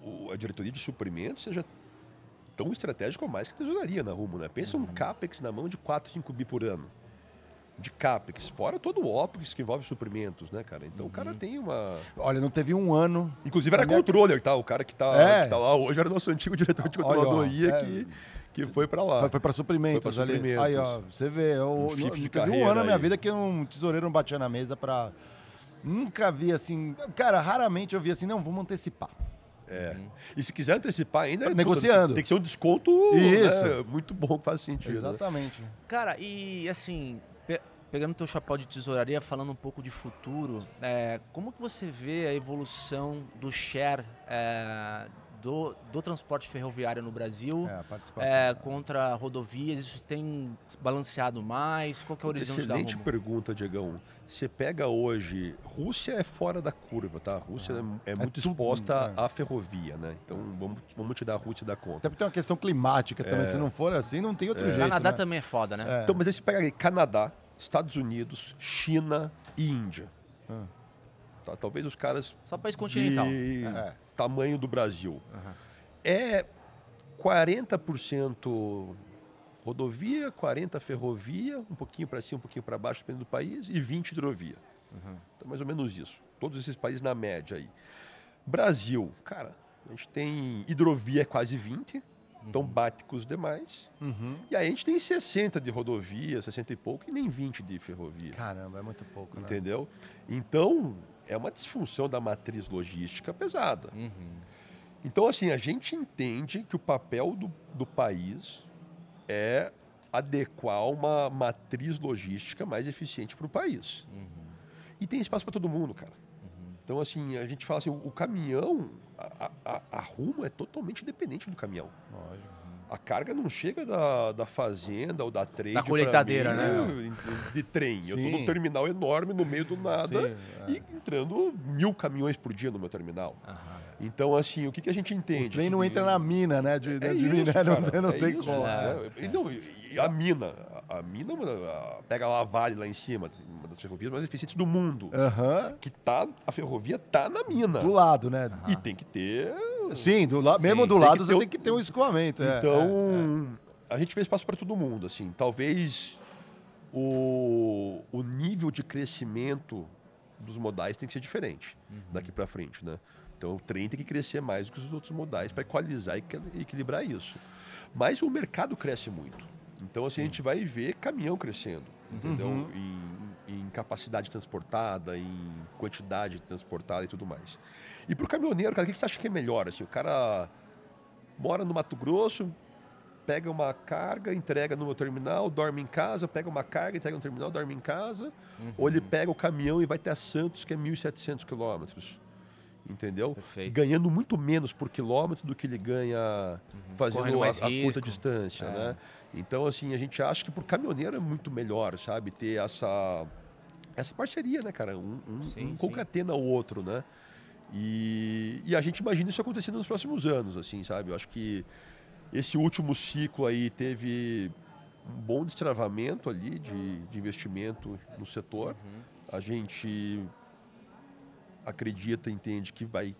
[SPEAKER 3] o, a diretoria de suprimentos seja tão estratégica ou mais que a tesouraria na Rumo, né? Pensa uhum. um CAPEX na mão de 4, 5 bi por ano de CAPEX, fora todo o OPEX que envolve suprimentos, né, cara? Então uhum. o cara uhum. tem uma.
[SPEAKER 1] Olha, não teve um ano.
[SPEAKER 3] Inclusive era controller, tá? O cara que tá, é. que tá lá hoje era nosso antigo diretor de controladoria <laughs> Olha, ó, é... que. Que foi para lá.
[SPEAKER 1] Foi, para suprimentos, foi suprimentos ali. Aí, ó, você vê, eu, um não, teve um ano na minha vida que um tesoureiro não batia na mesa para Nunca vi assim. Cara, raramente eu vi assim, não, vamos antecipar.
[SPEAKER 3] É. Uhum. E se quiser antecipar ainda.
[SPEAKER 1] Negociando.
[SPEAKER 3] Tem que ser um desconto
[SPEAKER 1] Isso.
[SPEAKER 3] Né, muito bom, que faz sentido. Né?
[SPEAKER 1] Exatamente.
[SPEAKER 2] Né? Cara, e assim, pegando teu chapéu de tesouraria, falando um pouco de futuro, é, como que você vê a evolução do share é, do, do, transporte ferroviário no Brasil é, é contra rodovias? Isso tem balanceado mais? Qual que é o horizonte
[SPEAKER 3] Excelente
[SPEAKER 2] da
[SPEAKER 3] Excelente pergunta, Diegão. Você pega hoje, Rússia é fora da curva, tá? A Rússia ah, é, é, muito tudo, exposta à ferrovia, né? Então vamos, vamos tirar a Rússia da conta.
[SPEAKER 1] Até porque tem uma questão climática também. Se não for assim, não tem outro jeito.
[SPEAKER 2] Canadá
[SPEAKER 1] né?
[SPEAKER 2] também é foda, né?
[SPEAKER 3] Então, mas aí você pega aí Canadá, Estados Unidos, China e Índia. Ah. Tá, talvez os caras.
[SPEAKER 2] Só país continental.
[SPEAKER 3] De é. tamanho do Brasil. Uhum. É 40% rodovia, 40% ferrovia, um pouquinho para cima, um pouquinho para baixo, dependendo do país, e 20% hidrovia. Uhum. Então, mais ou menos isso. Todos esses países na média aí. Brasil, cara, a gente tem hidrovia é quase 20%, então bate com os demais. Uhum. E aí a gente tem 60 de rodovia, 60 e pouco, e nem 20 de ferrovia.
[SPEAKER 1] Caramba, é muito pouco,
[SPEAKER 3] né? Entendeu? Então, é uma disfunção da matriz logística pesada. Uhum. Então, assim, a gente entende que o papel do, do país é adequar uma matriz logística mais eficiente para o país. Uhum. E tem espaço para todo mundo, cara. Uhum. Então, assim, a gente fala assim, o caminhão, a, a, a, Rumo é totalmente independente do caminhão. Lógico. A carga não chega da, da fazenda ou da trade.
[SPEAKER 2] Da colheitadeira, né?
[SPEAKER 3] De trem. Sim. Eu estou num terminal enorme no meio do nada Sim, é. e entrando mil caminhões por dia no meu terminal. Aham. Então, assim, o que, que a gente entende? O
[SPEAKER 1] trem não entra na mina, né? De,
[SPEAKER 3] é
[SPEAKER 1] de
[SPEAKER 3] isso, <laughs>
[SPEAKER 1] minério,
[SPEAKER 3] cara,
[SPEAKER 1] não,
[SPEAKER 3] é
[SPEAKER 1] tem
[SPEAKER 3] isso,
[SPEAKER 1] como.
[SPEAKER 3] É. E, não, e a mina, a mina pega lá a Vale lá em cima, uma das ferrovias mais eficientes do mundo.
[SPEAKER 1] Uhum.
[SPEAKER 3] Que tá, a ferrovia tá na mina.
[SPEAKER 1] Do lado, né?
[SPEAKER 3] Uhum. E tem que ter.
[SPEAKER 1] Sim, do la... Sim, mesmo do lado você tem que ter um escoamento.
[SPEAKER 3] É, então, é, é. a gente vê espaço para todo mundo, assim. Talvez o, o nível de crescimento dos modais tem que ser diferente uhum. daqui para frente, né? Então o trem tem que crescer mais do que os outros modais para equalizar e equilibrar isso. Mas o mercado cresce muito. Então assim, a gente vai ver caminhão crescendo, entendeu? Uhum. Em, em, capacidade transportada, em quantidade transportada e tudo mais. E para o caminhoneiro, cara, o que você acha que é melhor? Assim, o cara mora no Mato Grosso, pega uma carga, entrega no terminal, dorme em casa, pega uma carga, entrega no terminal, dorme em casa, uhum. ou ele pega o caminhão e vai até Santos, que é 1.700 quilômetros entendeu? Perfeito. Ganhando muito menos por quilômetro do que ele ganha uhum. fazendo a, a, curta distância, é. né? Então, assim, a gente acha que por caminhoneiro é muito melhor, sabe? Ter essa, essa parceria, né, cara? Um, um, sim, um concatena o outro, né? E, e a gente imagina isso acontecendo nos próximos anos, assim, sabe? Eu acho que Esse último ciclo aí teve um bom destravamento ali de, de investimento no setor. Uhum. A gente acredita, entende que vai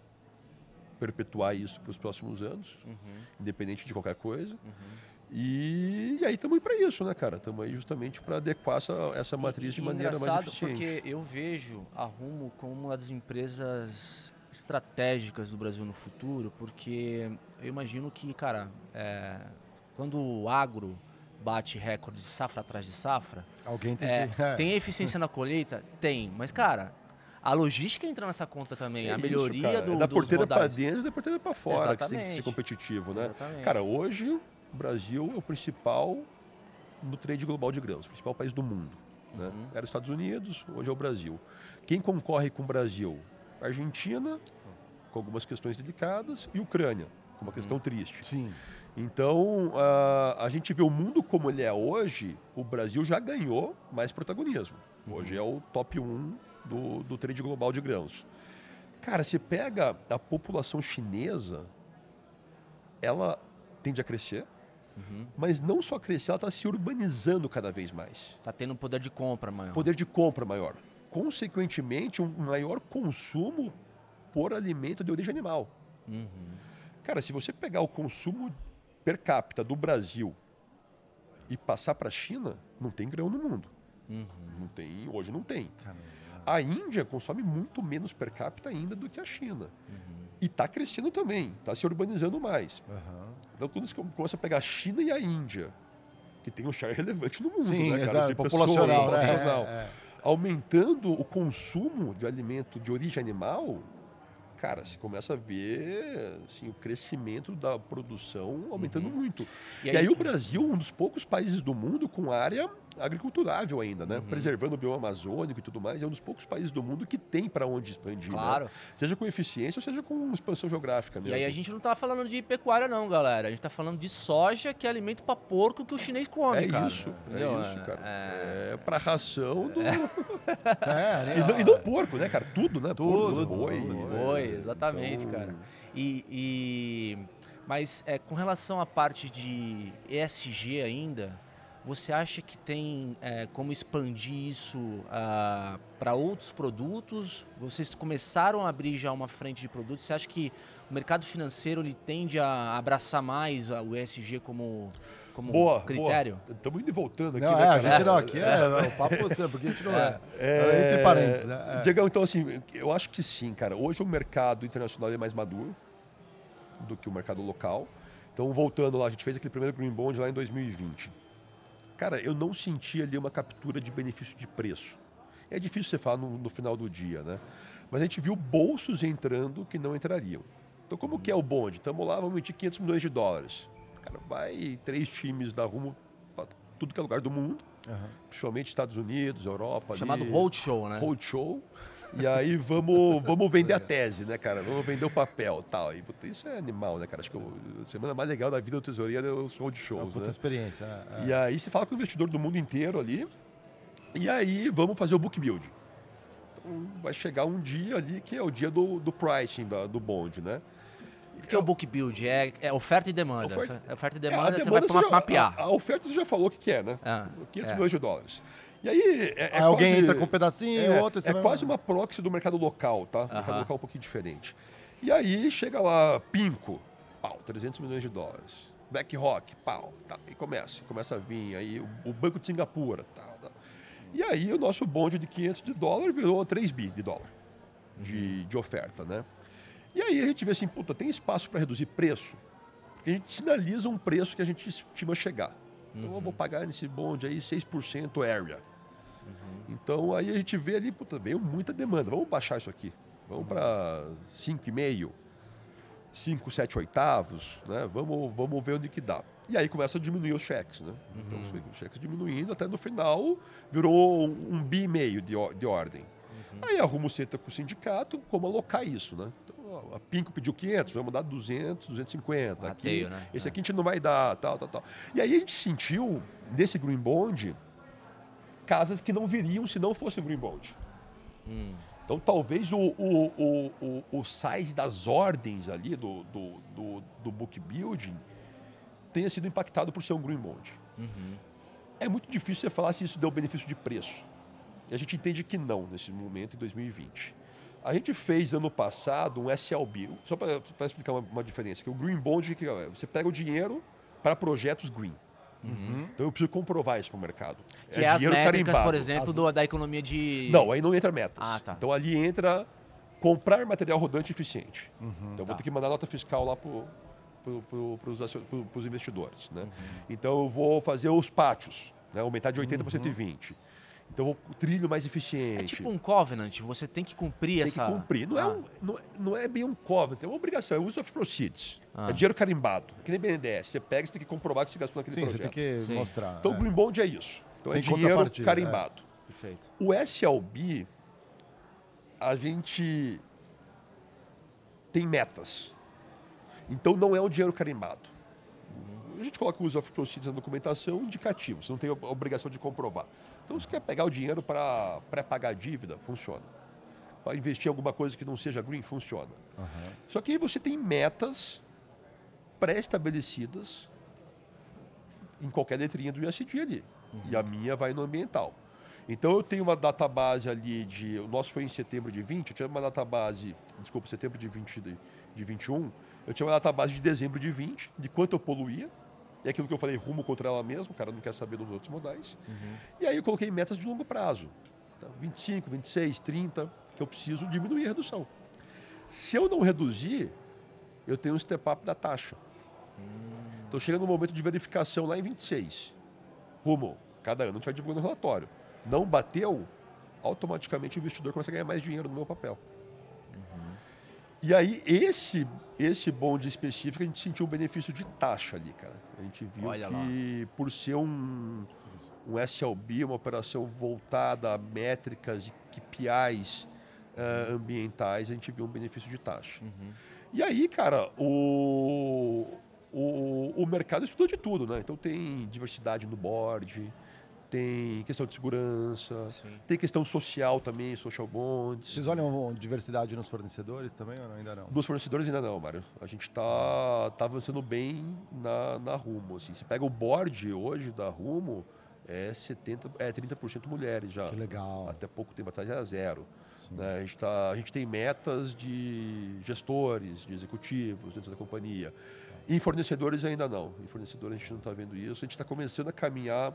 [SPEAKER 3] perpetuar isso para os próximos anos, uhum. independente de qualquer coisa. Uhum. E, e, aí estamos aí para isso, né, cara? Estamos aí justamente para adequar essa, essa matriz e, de maneira mais eficiente.
[SPEAKER 2] porque eu vejo a Rumo como uma das empresas estratégicas do Brasil no futuro, porque eu imagino que, cara, é, quando o agro bate recorde de safra atrás de safra,
[SPEAKER 1] alguém tem
[SPEAKER 2] é,
[SPEAKER 1] que...
[SPEAKER 2] É. <laughs> Tem eficiência na colheita? Tem, mas, cara, a logística entra nessa conta também, é a melhoria isso, do,
[SPEAKER 3] é da porteira para dentro e da porteira para fora, Exatamente. que você tem que ser competitivo, né?
[SPEAKER 2] Exatamente.
[SPEAKER 3] Cara, hoje o Brasil é o principal no trade global de grãos, o principal país do mundo. Né? Uhum. Era os Estados Unidos, hoje é o Brasil. Quem concorre com o Brasil? Argentina, com algumas questões delicadas, e Ucrânia, com uma questão uhum. triste.
[SPEAKER 1] Sim.
[SPEAKER 3] Então, a, a gente vê o mundo como ele é hoje, o Brasil já ganhou mais protagonismo. Hoje uhum. é o top 1 do, do trade global de grãos. Cara, você pega a população chinesa, ela tende a crescer, uhum. mas não só crescer, ela está se urbanizando cada vez mais.
[SPEAKER 2] Está tendo um poder de compra maior.
[SPEAKER 3] Poder de compra maior. Consequentemente, um maior consumo por alimento de origem animal. Uhum. Cara, se você pegar o consumo per capita do Brasil e passar para a China, não tem grão no mundo. Uhum. Não tem, hoje não tem. Caramba. A Índia consome muito menos per capita ainda do que a China. Uhum. E está crescendo também, está se urbanizando mais. Uhum. Então, quando você começa a pegar a China e a Índia, que tem um share relevante no mundo,
[SPEAKER 1] Sim,
[SPEAKER 3] né,
[SPEAKER 1] cara? Exato, de populacional,
[SPEAKER 3] pessoa, né? populacional. É, é. aumentando o consumo de alimento de origem animal, cara, você começa a ver assim, o crescimento da produção aumentando uhum. muito. E aí, e aí, o Brasil, um dos poucos países do mundo com área agriculturável ainda, né? Uhum. Preservando o bioma amazônico e tudo mais. É um dos poucos países do mundo que tem para onde expandir. Né?
[SPEAKER 2] Claro.
[SPEAKER 3] Né? Seja com eficiência ou seja com expansão geográfica mesmo.
[SPEAKER 2] E aí a gente não está falando de pecuária não, galera. A gente está falando de soja, que é alimento para porco que o chinês come,
[SPEAKER 3] é
[SPEAKER 2] cara.
[SPEAKER 3] Isso, é isso, cara. É, é para ração do...
[SPEAKER 1] É, <laughs>
[SPEAKER 3] e, não, e não porco, né, cara? Tudo, né?
[SPEAKER 1] Tudo.
[SPEAKER 3] Porco, boi.
[SPEAKER 2] Boi, exatamente, então... cara. E... e... Mas é, com relação à parte de ESG ainda, você acha que tem é, como expandir isso uh, para outros produtos? Vocês começaram a abrir já uma frente de produtos. Você acha que o mercado financeiro ele tende a abraçar mais o ESG como, como
[SPEAKER 3] boa,
[SPEAKER 2] critério?
[SPEAKER 3] Estamos indo e voltando aqui.
[SPEAKER 1] Não,
[SPEAKER 3] né,
[SPEAKER 1] é, a gente não, aqui é, é, o papo você, porque a gente não é.
[SPEAKER 3] é,
[SPEAKER 1] entre parênteses. Né?
[SPEAKER 3] É. Diego, então assim, eu acho que sim, cara. Hoje o mercado internacional é mais maduro do que o mercado local. Então, voltando lá, a gente fez aquele primeiro Green Bond lá em 2020 Cara, eu não senti ali uma captura de benefício de preço. É difícil você falar no, no final do dia, né? Mas a gente viu bolsos entrando que não entrariam. Então, como que é o bonde? Estamos lá, vamos emitir 500 milhões de dólares. Cara, vai três times da rumo para tudo que é lugar do mundo, uhum. principalmente Estados Unidos, Europa.
[SPEAKER 2] Chamado roadshow, né?
[SPEAKER 3] Roadshow. E aí vamos, vamos vender a tese, né, cara? Vamos vender o papel tal. E isso é animal, né, cara? Acho que a semana mais legal da vida do tesoureiro é os roadshows, é uma
[SPEAKER 1] puta
[SPEAKER 3] né?
[SPEAKER 1] experiência. Né?
[SPEAKER 3] É. E aí você fala com o investidor do mundo inteiro ali. E aí vamos fazer o book build. Então vai chegar um dia ali que é o dia do, do pricing da, do bonde, né?
[SPEAKER 2] O que é o book build? É, é oferta e demanda. Oferta, oferta e demanda, é, demanda você vai mapear.
[SPEAKER 3] A, a, oferta você já falou o que, que é, né? Ah, 500 é. milhões de dólares. E aí. É,
[SPEAKER 1] é alguém quase, entra com um pedacinho,
[SPEAKER 3] é,
[SPEAKER 1] outro.
[SPEAKER 3] É quase uma proxy do mercado local, tá? Uh -huh. mercado local é um pouquinho diferente. E aí chega lá, Pinco, pau, 300 milhões de dólares. BlackRock, pau, tá, e começa, começa a vir aí o, o Banco de Singapura, tal, tá. E aí o nosso bonde de 500 de dólar virou 3 bi de dólar de, de oferta, né? E aí a gente vê assim, puta, tem espaço para reduzir preço? Porque a gente sinaliza um preço que a gente estima chegar. Então uhum. eu vou pagar nesse bonde aí 6% area. Então aí a gente vê ali, puta, veio muita demanda. Vamos baixar isso aqui. Vamos para 5,5, 5, 7 oitavos, né? Vamos, vamos ver onde que dá. E aí começa a diminuir os cheques, né? Então, uhum. Então os cheques diminuindo, até no final virou um, um bi e meio de, de ordem. Uhum. Aí arruma o senta com o sindicato como alocar isso, né? Então, a Pinco pediu 500, vamos dar 200, 250. Rateio, aqui, né? Esse aqui a gente não vai dar, tal, tal, tal. E aí a gente sentiu, nesse Green Bond, casas que não viriam se não fosse Green Bond. Hum. Então, talvez o, o, o, o, o size das ordens ali do, do, do, do book building tenha sido impactado por ser um green bond. Uhum. É muito difícil você falar se isso deu benefício de preço. E a gente entende que não nesse momento, em 2020. A gente fez ano passado um SLB, só para explicar uma, uma, diferença, que o Green Bond que é, você pega o dinheiro para projetos green. Uhum. Então eu preciso comprovar isso para o mercado.
[SPEAKER 2] Que é, é as métricas, carimbado. por exemplo, as... do, da economia de...
[SPEAKER 3] Não, aí não entra metas. Ah, tá. Então ali entra comprar material rodante eficiente. Uhum, então tá. vou ter que mandar nota fiscal lá para pro, pro, os investidores. Né? Uhum. Então eu vou fazer os pátios, né? aumentar de 80 uhum. para 120. Então o trilho mais eficiente. É
[SPEAKER 2] tipo um covenant, você tem que cumprir
[SPEAKER 3] tem
[SPEAKER 2] essa.
[SPEAKER 3] Tem que cumprir. Não, é ah. é um, não, não, é bem um covenant, é uma obrigação, é use of proceeds. Ah. É dinheiro carimbado, que nem BNDES. Você pega, você tem que comprovar que você gastou naquele
[SPEAKER 1] Sim,
[SPEAKER 3] projeto.
[SPEAKER 1] você tem que Sim. mostrar.
[SPEAKER 3] Então o é. Green Bond é isso. Então Sem é dinheiro carimbado. É.
[SPEAKER 2] Perfeito.
[SPEAKER 3] O SLB, a gente tem metas. Então não é um dinheiro carimbado. Uhum. A gente coloca o use of proceeds na documentação indicativo, você não tem a obrigação de comprovar. Então, se quer pegar o dinheiro para pré-pagar a dívida, funciona. Para investir em alguma coisa que não seja green, funciona. Uhum. Só que aí você tem metas pré-estabelecidas em qualquer letrinha do ISD ali. Uhum. E a minha vai no ambiental. Então eu tenho uma database ali de. O nosso foi em setembro de 20, eu tinha uma database, desculpa, setembro de, 20, de, de 21, eu tinha uma database de dezembro de 20, de quanto eu poluía. E aquilo que eu falei, rumo contra ela mesmo, o cara não quer saber dos outros modais. Uhum. E aí eu coloquei metas de longo prazo. Tá? 25, 26, 30, que eu preciso diminuir a redução. Se eu não reduzir, eu tenho um step-up da taxa. Uhum. Então chega no momento de verificação lá em 26. Rumo, cada ano a gente vai divulgando o relatório. Não bateu, automaticamente o investidor começa a ganhar mais dinheiro no meu papel. E aí, esse, esse bonde específico, a gente sentiu um benefício de taxa ali, cara. A gente viu Olha que, lá. por ser um, um SLB, uma operação voltada a métricas e KPIs uh, eh, ambientais, a gente viu um benefício de taxa. Uhum. E aí, cara, o, o, o mercado estudou de tudo, né? Então tem diversidade no board, tem questão de segurança, Sim. tem questão social também, social bonds.
[SPEAKER 1] Vocês olham diversidade nos fornecedores também ou ainda não?
[SPEAKER 3] Nos fornecedores ainda não, Mário. A gente está tá avançando bem na, na Rumo. Assim. Você pega o board hoje da Rumo, é, 70, é 30% mulheres já.
[SPEAKER 1] Que legal.
[SPEAKER 3] Até pouco tempo atrás era zero. Né? A, gente tá, a gente tem metas de gestores, de executivos dentro da companhia. Em fornecedores ainda não. Em fornecedores a gente não está vendo isso. A gente está começando a caminhar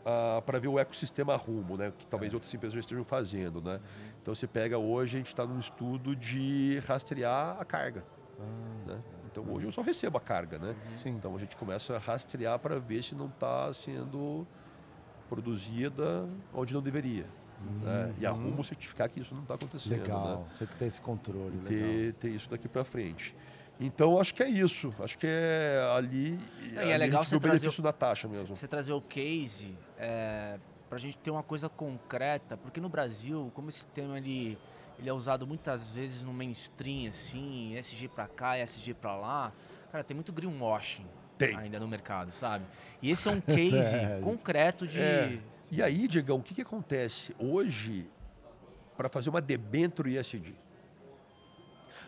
[SPEAKER 3] uh, para ver o ecossistema rumo, né? Que talvez é. outras empresas já estejam fazendo, né? Uhum. Então você pega hoje, a gente está num estudo de rastrear a carga. Ah, né? Então hoje eu só recebo a carga, né? Uhum. Sim. Então a gente começa a rastrear para ver se não está sendo produzida onde não deveria. Uhum. Né? E a uhum. Rumo certificar que isso não está acontecendo.
[SPEAKER 1] Legal,
[SPEAKER 3] né?
[SPEAKER 1] você que tem esse controle.
[SPEAKER 3] Ter, ter isso daqui para frente. Então, acho que é isso. Acho que é ali.
[SPEAKER 2] É, ali é legal você o benefício
[SPEAKER 3] da taxa mesmo.
[SPEAKER 2] Você trazer o case é, para a gente ter uma coisa concreta, porque no Brasil, como esse tema ele, ele é usado muitas vezes no mainstream, assim, SG para cá, SG para lá, cara, tem muito greenwashing
[SPEAKER 3] tem.
[SPEAKER 2] ainda no mercado, sabe? E esse é <laughs> um case é. concreto de. É.
[SPEAKER 3] E aí, Diegão, o que, que acontece hoje para fazer uma debênture ISD?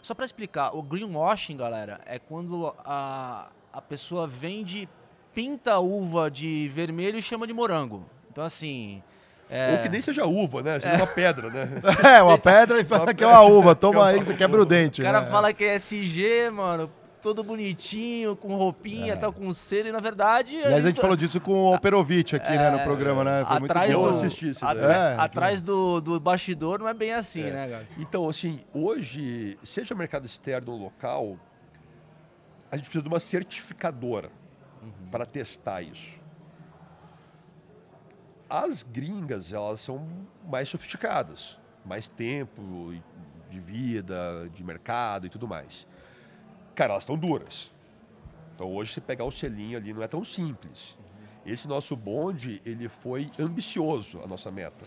[SPEAKER 2] Só para explicar, o greenwashing, galera, é quando a, a pessoa vende, pinta a uva de vermelho e chama de morango. Então, assim.
[SPEAKER 3] É... Ou que nem seja uva, né? Seja é. uma pedra, né? <laughs>
[SPEAKER 1] É, uma pedra e fala que é uma uva. Toma aí, você quebra o dente.
[SPEAKER 2] O cara né? fala que é SG, mano todo bonitinho, com roupinha, é. tal, com cera, e na verdade.
[SPEAKER 1] E a gente falou disso com o Perovic aqui, é, né, no é, programa, né?
[SPEAKER 2] Foi atrás muito bom. Do, assistir isso, é, atrás do, do bastidor não é bem assim, é. né, cara?
[SPEAKER 3] Então, assim, hoje, seja mercado externo ou local, a gente precisa de uma certificadora. Para testar isso. As gringas, elas são mais sofisticadas, mais tempo de vida, de mercado e tudo mais. Cara, elas estão duras. Então hoje, se pegar o selinho ali, não é tão simples. Esse nosso bonde, ele foi ambicioso, a nossa meta.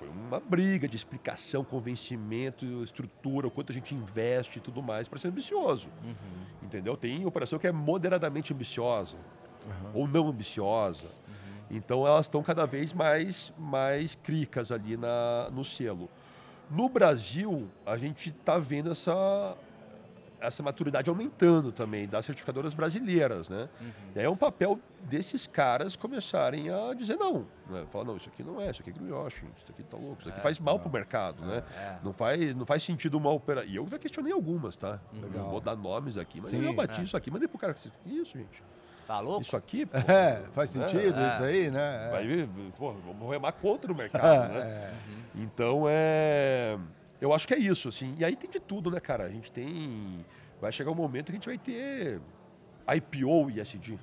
[SPEAKER 3] Foi uma briga de explicação, convencimento, estrutura, o quanto a gente investe e tudo mais para ser ambicioso. Uhum. Entendeu? Tem operação que é moderadamente ambiciosa uhum. ou não ambiciosa. Uhum. Então elas estão cada vez mais, mais cricas ali na, no selo. No Brasil, a gente está vendo essa essa maturidade aumentando também das certificadoras brasileiras, né? Uhum. E aí é um papel desses caras começarem a dizer não, né? Falar, não, isso aqui não é, isso aqui é greenwashing, isso aqui tá louco, isso aqui é, faz mal para o mercado, né? É. Não, faz, não faz sentido uma operação. E eu já questionei algumas, tá? Não vou dar nomes aqui, mas Sim, eu bati é. isso aqui, mandei pro cara, que isso, gente?
[SPEAKER 2] Tá louco?
[SPEAKER 3] Isso aqui, <laughs> pô,
[SPEAKER 1] É, faz sentido é, isso aí, né?
[SPEAKER 3] É. Vai, pô, vamos remar contra o mercado, <laughs> né? Uhum. Então, é... Eu acho que é isso, assim. E aí tem de tudo, né, cara? A gente tem vai chegar um momento que a gente vai ter IPO e ESG.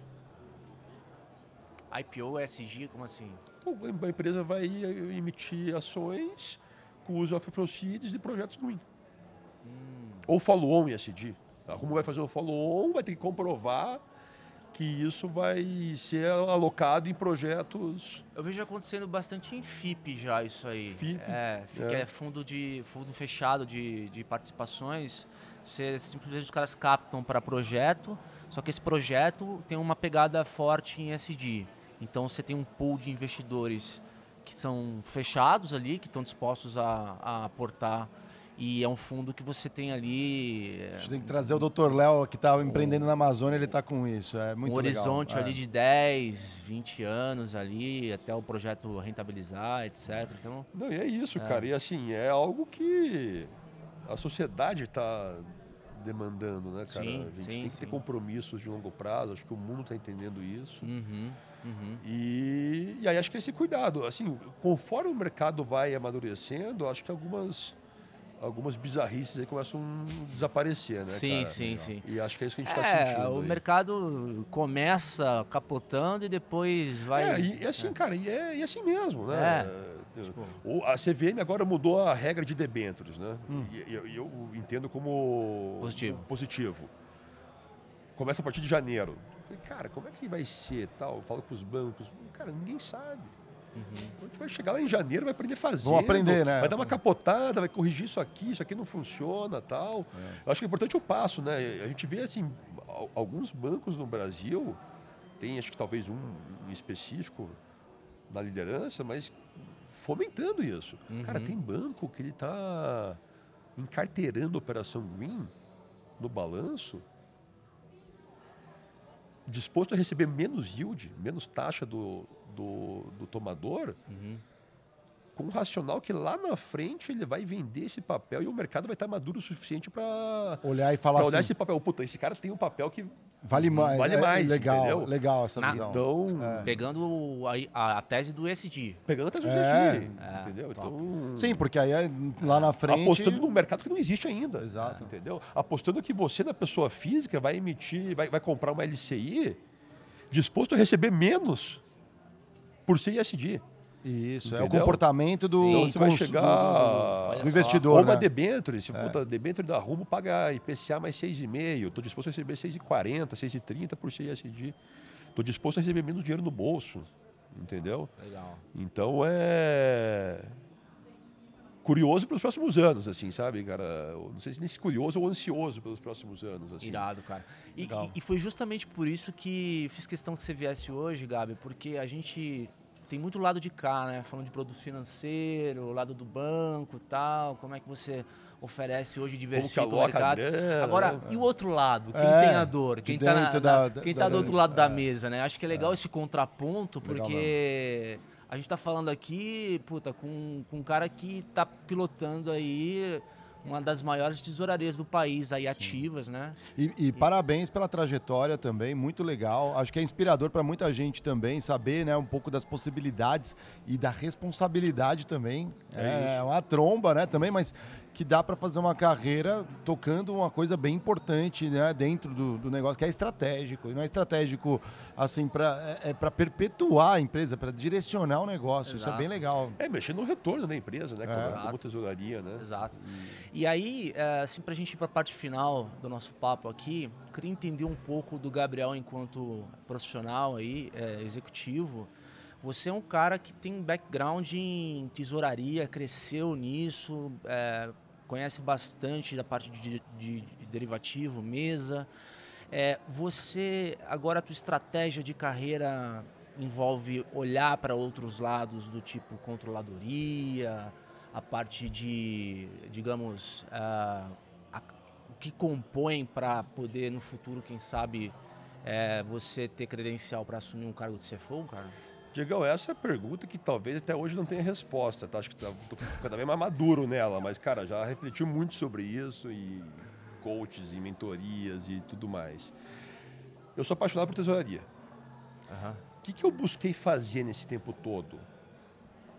[SPEAKER 2] IPO, ESG, como assim?
[SPEAKER 3] A empresa vai emitir ações com uso of proceeds de projetos green. Hum. Ou follow-on ESG. A Rumo vai fazer um follow-on, vai ter que comprovar que isso vai ser alocado em projetos.
[SPEAKER 2] Eu vejo acontecendo bastante em FIP já isso aí.
[SPEAKER 3] FIP.
[SPEAKER 2] É, é. é fundo de fundo fechado de, de participações. Você, simplesmente os caras captam para projeto, só que esse projeto tem uma pegada forte em SD. Então você tem um pool de investidores que são fechados ali, que estão dispostos a, a aportar e é um fundo que você tem ali.
[SPEAKER 1] A gente tem que trazer o Dr. Léo, que está empreendendo na Amazônia, ele está com isso. É muito
[SPEAKER 2] um horizonte
[SPEAKER 1] legal.
[SPEAKER 2] ali é. de 10, 20 anos ali, até o projeto rentabilizar, etc. Então,
[SPEAKER 3] Não, e é isso, é. cara. E assim, é algo que a sociedade está demandando, né, cara? Sim, a gente sim, tem que sim. ter compromissos de longo prazo, acho que o mundo está entendendo isso.
[SPEAKER 2] Uhum, uhum.
[SPEAKER 3] E, e aí acho que esse cuidado, assim, conforme o mercado vai amadurecendo, acho que algumas algumas bizarrices aí começam a desaparecer, né?
[SPEAKER 2] Sim, cara? sim, sim.
[SPEAKER 3] E acho que é isso que a gente está
[SPEAKER 2] é,
[SPEAKER 3] sentindo.
[SPEAKER 2] O
[SPEAKER 3] aí.
[SPEAKER 2] mercado começa capotando e depois vai.
[SPEAKER 3] É, e, e assim, é. cara, e é, e assim mesmo, né? É. Tipo... A CVM agora mudou a regra de debêntures, né? Hum. E, e, eu, eu entendo como
[SPEAKER 2] positivo.
[SPEAKER 3] positivo. Começa a partir de janeiro. Cara, como é que vai ser tal? Falo com os bancos. Cara, ninguém sabe. Uhum. A gente vai chegar lá em janeiro, vai aprender a fazer.
[SPEAKER 1] Vamos aprender, né?
[SPEAKER 3] Vai dar uma capotada, vai corrigir isso aqui, isso aqui não funciona tal. É. Eu acho que é importante o passo, né? A gente vê assim, alguns bancos no Brasil, tem acho que talvez um específico na liderança, mas fomentando isso. Uhum. Cara, tem banco que ele está encarteirando a operação green no balanço disposto a receber menos yield, menos taxa do, do, do tomador, uhum. com um racional que lá na frente ele vai vender esse papel e o mercado vai estar maduro o suficiente para
[SPEAKER 1] olhar e falar
[SPEAKER 3] olhar
[SPEAKER 1] assim,
[SPEAKER 3] esse papel. Puta, esse cara tem um papel que
[SPEAKER 1] Vale mais.
[SPEAKER 3] Vale é, mais.
[SPEAKER 1] legal,
[SPEAKER 3] entendeu?
[SPEAKER 1] legal essa
[SPEAKER 2] Na,
[SPEAKER 1] visão.
[SPEAKER 3] Então,
[SPEAKER 2] é. Pegando a, a, tese do ESG.
[SPEAKER 3] Pegando a tese do ESG. É. Entendeu? Então,
[SPEAKER 1] Sim, porque aí lá na frente.
[SPEAKER 3] Apostando num mercado que não existe ainda.
[SPEAKER 1] Exato.
[SPEAKER 3] Entendeu? Apostando que você, na pessoa física, vai emitir, vai, vai comprar uma LCI disposto a receber menos por ser ISD.
[SPEAKER 1] Isso, Entendeu? é o comportamento do,
[SPEAKER 3] então você vai chegar
[SPEAKER 1] do, do investidor.
[SPEAKER 3] Ou uma né? debênture, se é. debênture da Rumo paga IPCA mais 6,5, estou disposto a receber 6,40, 6,30 por ser ISD. Estou disposto a receber menos dinheiro no bolso. Entendeu?
[SPEAKER 2] Legal.
[SPEAKER 3] Então é curioso pelos próximos anos, assim, sabe, cara? Não sei se nem se curioso ou ansioso pelos próximos anos, assim.
[SPEAKER 2] Irado, cara. E, e, e, foi justamente por isso que fiz questão que você viesse hoje, Gabi, porque a gente tem muito lado de cá, né? Falando de produto financeiro, lado do banco tal, como é que você oferece hoje diversificar o mercado. Grana, Agora, né? e o outro lado? Quem é, tem a dor? Quem está da, quem tá do outro lado é, da mesa, né? Acho que é legal é. esse contraponto, porque a gente está falando aqui, puta, com, com um cara que está pilotando aí uma das maiores tesourarias do país aí Sim. ativas, né?
[SPEAKER 1] E, e, parabéns pela trajetória também, muito legal. Acho que é inspirador para muita gente também saber, né, um pouco das possibilidades e da responsabilidade também. É, é uma tromba, né, também, mas que dá para fazer uma carreira tocando uma coisa bem importante né, dentro do, do negócio, que é estratégico. E não é estratégico assim para é, é para perpetuar a empresa, para direcionar o negócio. Exato. Isso é bem legal.
[SPEAKER 3] É, mexer no retorno da empresa, né? É. Como tesouraria, né?
[SPEAKER 2] Exato. E, aí, é, assim, para a gente ir para a parte final do nosso papo aqui, eu queria entender um pouco do Gabriel enquanto profissional aí, é, executivo. Você é um cara que tem background em tesouraria, cresceu nisso, é, conhece bastante da parte de, de, de derivativo, mesa. É, você, agora a tua estratégia de carreira envolve olhar para outros lados do tipo controladoria, a parte de, digamos, uh, a, que compõem para poder no futuro, quem sabe, é, você ter credencial para assumir um cargo de CFO, cara?
[SPEAKER 3] Diegão, essa é a pergunta que talvez até hoje não tenha resposta, tá? Acho que tá, cada vez mais maduro nela, mas, cara, já refleti muito sobre isso e coaches e mentorias e tudo mais. Eu sou apaixonado por tesouraria. Uhum. O que, que eu busquei fazer nesse tempo todo?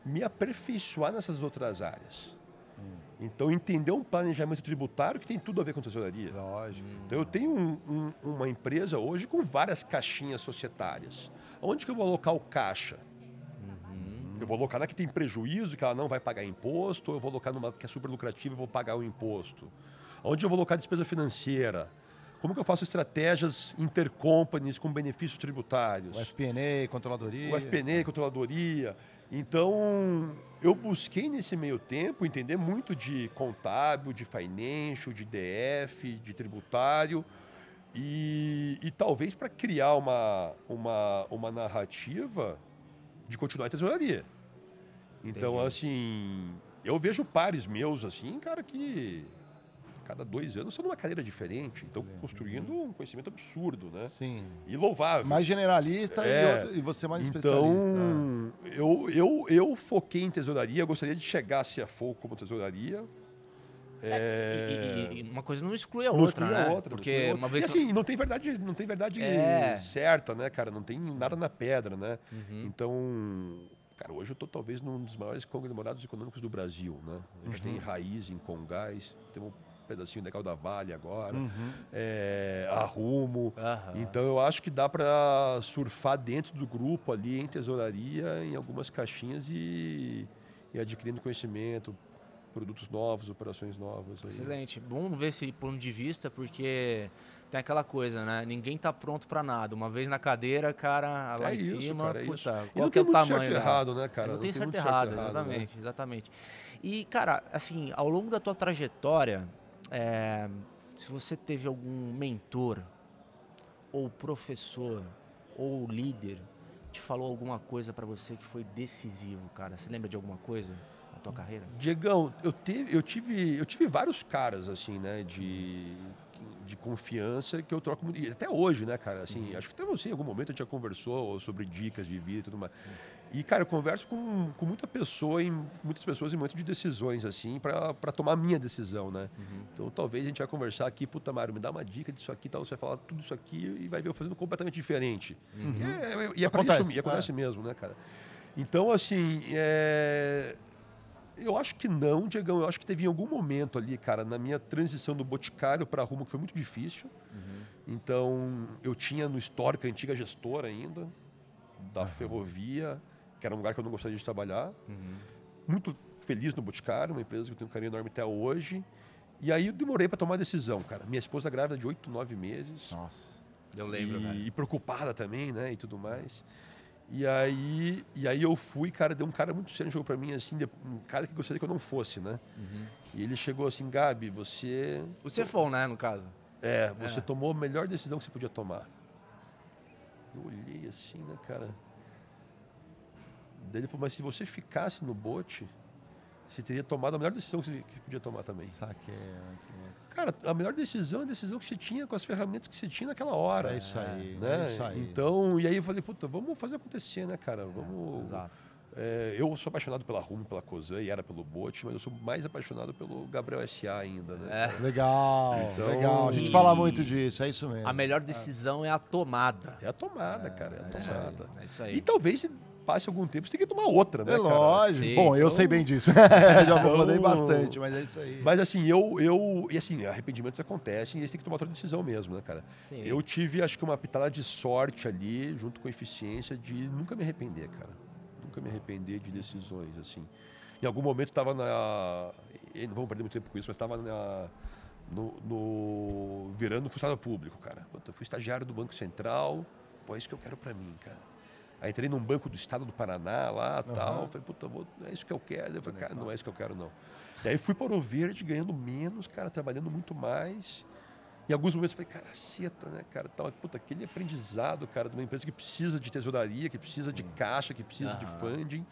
[SPEAKER 3] Me aperfeiçoar nessas outras áreas. Hum. Então, entender um planejamento tributário que tem tudo a ver com tesouraria.
[SPEAKER 1] Lógico.
[SPEAKER 3] Então, eu tenho um, um, uma empresa hoje com várias caixinhas societárias. Onde que eu vou alocar o caixa? Eu vou alocar na que tem prejuízo, que ela não vai pagar imposto, ou eu vou alocar numa que é super lucrativa e vou pagar o imposto? Onde eu vou alocar despesa financeira? Como que eu faço estratégias intercompanies com benefícios tributários?
[SPEAKER 1] O FPNE, controladoria.
[SPEAKER 3] O FPNE, controladoria. Então, eu busquei nesse meio tempo entender muito de contábil, de financial, de DF, de tributário, e, e talvez para criar uma, uma, uma narrativa de continuar a tesouraria. Então, Entendi. assim, eu vejo pares meus, assim, cara, que cada dois anos estão numa cadeira diferente. Então, construindo um conhecimento absurdo, né?
[SPEAKER 1] Sim.
[SPEAKER 3] E louvável.
[SPEAKER 1] Mais generalista é, e, outro, e, você mais
[SPEAKER 3] então,
[SPEAKER 1] especialista.
[SPEAKER 3] Então, eu, eu, eu foquei em tesouraria, gostaria de chegar a CFO como tesouraria.
[SPEAKER 2] É... E, e, uma coisa não exclui a não outra, exclui né? A outra,
[SPEAKER 3] Porque outra. uma vez e assim, não tem verdade, não tem verdade é... certa, né, cara? Não tem nada na pedra, né? Uhum. Então, cara, hoje eu estou talvez num dos maiores conglomerados econômicos do Brasil, né? A gente uhum. tem raiz em Congás, temos pedacinho legal da Vale agora, uhum. é, a Rumo. Uhum. Então eu acho que dá para surfar dentro do grupo ali em tesouraria, em algumas caixinhas e, e adquirindo conhecimento, produtos novos, operações novas. Aí.
[SPEAKER 2] Excelente. Bom ver esse ponto de vista, porque tem aquela coisa, né? Ninguém tá pronto para nada. Uma vez na cadeira, cara, lá é em isso, cima, cara, é puta, qual que é o tamanho?
[SPEAKER 3] Certo errado, né, cara?
[SPEAKER 2] Não, não tem, certo, errado, certo errado, exatamente, né? exatamente. E, cara, assim, ao longo da tua trajetória, é, se você teve algum mentor, ou professor, ou líder, te falou alguma coisa para você que foi decisivo, cara? Você lembra de alguma coisa na tua carreira?
[SPEAKER 3] Diegão, eu, teve, eu, tive, eu tive vários caras, assim, né, de de confiança que eu troco muito. E até hoje, né, cara? Assim, uhum. acho que até você em algum momento a gente já conversou sobre dicas de vida e tudo mais. Uhum. E, cara, eu converso com, com muita pessoa, em, muitas pessoas em momentos de decisões, assim, para tomar a minha decisão, né? Uhum. Então, talvez a gente vai conversar aqui, puta, Mário, me dá uma dica disso aqui, tal, você vai falar tudo isso aqui e vai ver eu fazendo completamente diferente. Uhum. E é, e é acontece, isso, e acontece é. mesmo, né, cara? Então, assim, é, eu acho que não, Diegão. Eu acho que teve em algum momento ali, cara, na minha transição do Boticário para Rumo, que foi muito difícil. Uhum. Então, eu tinha no histórico a antiga gestora ainda, da uhum. ferrovia, que era um lugar que eu não gostaria de trabalhar. Uhum. Muito feliz no Boticário, uma empresa que eu tenho um carinho enorme até hoje. E aí eu demorei para tomar a decisão, cara. Minha esposa grávida de oito, nove meses.
[SPEAKER 2] Nossa, eu lembro,
[SPEAKER 3] e, e preocupada também, né, e tudo mais. E aí, e aí eu fui, cara, deu um cara muito sério jogou para mim, assim, um cara que gostaria que eu não fosse, né? Uhum. E ele chegou assim, Gabi, você...
[SPEAKER 2] O Cefon, né, no caso?
[SPEAKER 3] É, você é. tomou a melhor decisão que você podia tomar. Eu olhei assim, né, cara? Daí ele falou, mas se você ficasse no bote, você teria tomado a melhor decisão que você podia tomar também.
[SPEAKER 1] Saquei.
[SPEAKER 3] Cara, a melhor decisão é a decisão que você tinha com as ferramentas que você tinha naquela hora.
[SPEAKER 1] É isso aí.
[SPEAKER 3] Né?
[SPEAKER 1] É isso aí.
[SPEAKER 3] Então, e aí eu falei, puta, vamos fazer acontecer, né, cara? Vamos. Exato. É, eu sou apaixonado pela Rumo, pela Cosan e era pelo Bote, mas eu sou mais apaixonado pelo Gabriel S.A. ainda, né?
[SPEAKER 1] É. Legal, então, legal. A gente fala muito disso, é isso mesmo.
[SPEAKER 2] A melhor decisão é, é a tomada.
[SPEAKER 3] É a tomada, cara, é a é tomada.
[SPEAKER 2] É isso aí.
[SPEAKER 3] E talvez passe algum tempo, você tem que tomar outra, né? É
[SPEAKER 1] lógico.
[SPEAKER 3] Sim,
[SPEAKER 1] Bom, eu sei bem disso. <laughs> <laughs> Já falei então, bastante, mas é isso aí.
[SPEAKER 3] Mas assim, eu. eu e assim, arrependimentos acontecem e eles têm que tomar outra decisão mesmo, né, cara? Sim. Eu tive, acho que, uma pitada de sorte ali, junto com a eficiência, de nunca me arrepender, cara. Nunca me arrepender de decisões, assim. Em algum momento estava na. Não vamos perder muito tempo com isso, mas estava na. No, no, virando funcionário público, cara. Eu fui estagiário do Banco Central, pô, é isso que eu quero para mim, cara. Aí entrei num banco do estado do Paraná lá uhum. tal. Falei, puta, vou, não é isso que eu quero. Eu falei, cara, não é isso que eu quero, não. E aí fui para o Verde ganhando menos, cara, trabalhando muito mais. Em alguns momentos eu falei, cara, seta, né, cara? Tal, puta, aquele aprendizado, cara, de uma empresa que precisa de tesouraria, que precisa de caixa, que precisa uhum. de funding.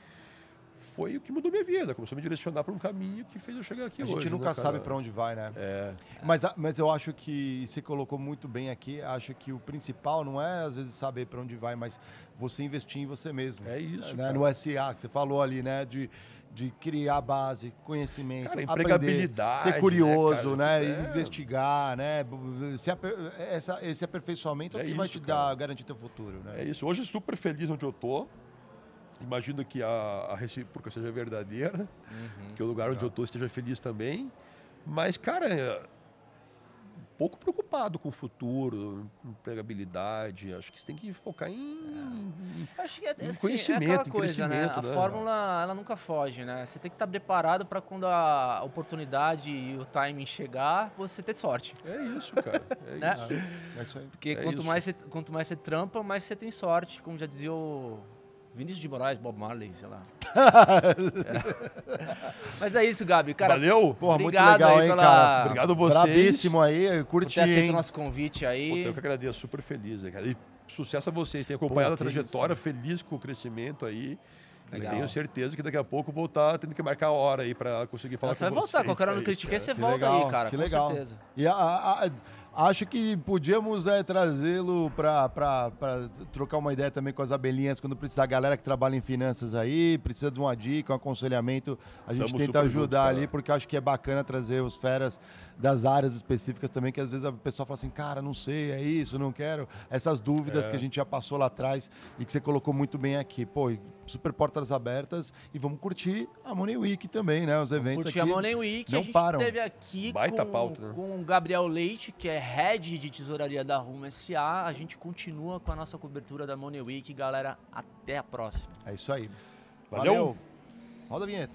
[SPEAKER 3] Foi o que mudou minha vida. Começou a me direcionar para um caminho que fez eu chegar aqui
[SPEAKER 1] a
[SPEAKER 3] hoje.
[SPEAKER 1] gente nunca
[SPEAKER 3] né,
[SPEAKER 1] sabe para onde vai, né?
[SPEAKER 3] É.
[SPEAKER 1] Mas, a- mas eu acho que você colocou muito bem aqui. Acho que o principal não é às vezes saber para onde vai, mas você investir em você mesmo.
[SPEAKER 3] É isso,
[SPEAKER 1] Né? No SA que você falou ali, né? De, de criar base, conhecimento,
[SPEAKER 3] Cara,
[SPEAKER 1] aprender,
[SPEAKER 3] empregabilidade,
[SPEAKER 1] ser curioso,
[SPEAKER 3] né,
[SPEAKER 1] né?
[SPEAKER 3] cara? É.
[SPEAKER 1] Investigar, né? Aper- essa- esse aperfeiçoamento é, o
[SPEAKER 3] É
[SPEAKER 1] que vai
[SPEAKER 3] isso,
[SPEAKER 1] te
[SPEAKER 3] cara.
[SPEAKER 1] dar garantir teu futuro, né?
[SPEAKER 3] É isso. Hoje super feliz onde eu tô. Imagino que a, a recíproca seja verdadeira,
[SPEAKER 1] Uhum.
[SPEAKER 3] que o lugar onde eu tô esteja feliz também. Mas, cara, é um pouco preocupado com o futuro, empregabilidade. Acho que você tem que focar em.
[SPEAKER 2] Acho que é,
[SPEAKER 3] Em
[SPEAKER 2] assim,
[SPEAKER 3] conhecimento,
[SPEAKER 2] é aquela
[SPEAKER 3] em
[SPEAKER 2] coisa, né? A
[SPEAKER 3] né?
[SPEAKER 2] fórmula, ela nunca foge, né? Você tem que estar preparado para quando a oportunidade e o timing chegar, você ter sorte.
[SPEAKER 3] É isso, cara. É
[SPEAKER 2] Né?
[SPEAKER 3] isso.
[SPEAKER 1] É isso aí.
[SPEAKER 2] Porque
[SPEAKER 3] É
[SPEAKER 2] quanto,
[SPEAKER 3] isso.
[SPEAKER 2] mais você, quanto mais você trampa, mais você tem sorte. Como já dizia o Vinícius de Moraes, Bob Marley, sei lá. É. <laughs> Mas é isso, Gabi. Cara,
[SPEAKER 3] Valeu?
[SPEAKER 1] Porra,
[SPEAKER 2] Obrigado
[SPEAKER 1] muito legal,
[SPEAKER 2] aí
[SPEAKER 1] hein,
[SPEAKER 2] pela-
[SPEAKER 1] cara?
[SPEAKER 3] Obrigado a vocês.
[SPEAKER 1] Brabíssimo aí, eu
[SPEAKER 2] por
[SPEAKER 1] curti,
[SPEAKER 2] ter aceito o nosso convite aí.
[SPEAKER 3] Puta, eu que agradeço, super feliz, né, cara. E sucesso a vocês. Tenho acompanhado
[SPEAKER 1] Pô,
[SPEAKER 3] a trajetória, feliz com o crescimento aí. E
[SPEAKER 2] Legal.
[SPEAKER 3] tenho certeza que daqui a pouco vou estar tendo que marcar a hora aí pra conseguir falar
[SPEAKER 2] Você vai
[SPEAKER 3] com
[SPEAKER 2] voltar,
[SPEAKER 3] vocês.
[SPEAKER 2] qualquer hora no
[SPEAKER 3] aí,
[SPEAKER 2] Critiquei, você volta
[SPEAKER 1] legal,
[SPEAKER 2] aí, cara,
[SPEAKER 1] que
[SPEAKER 2] com
[SPEAKER 1] legal.
[SPEAKER 2] certeza.
[SPEAKER 1] E a- a- a- acho que podíamos é, trazê-lo para trocar uma ideia também com as abelhinhas quando precisar. A galera que trabalha em finanças aí, precisa de uma dica, um aconselhamento. A gente
[SPEAKER 3] Tamo
[SPEAKER 1] tenta ajudar
[SPEAKER 3] junto,
[SPEAKER 1] ali, porque acho que é bacana trazer os feras das áreas específicas também, que às vezes a pessoa fala assim, cara, não sei, é isso, não quero. Essas dúvidas
[SPEAKER 3] É.
[SPEAKER 1] que a gente já passou lá atrás e que você colocou muito bem aqui. Pô, super portas abertas e vamos curtir a Money Week também, né? Os eventos
[SPEAKER 2] Curti
[SPEAKER 1] aqui.
[SPEAKER 2] a Money Week,
[SPEAKER 1] não
[SPEAKER 2] a gente
[SPEAKER 1] param.
[SPEAKER 2] teve aqui
[SPEAKER 3] Baita
[SPEAKER 2] com,
[SPEAKER 3] pauta, né?
[SPEAKER 2] com o Gabriel Leite, que é head de tesouraria da Rumo SA. A gente continua com a nossa cobertura da Money Week. Galera, até a próxima.
[SPEAKER 1] É isso aí.
[SPEAKER 3] Valeu.
[SPEAKER 1] Roda a vinheta.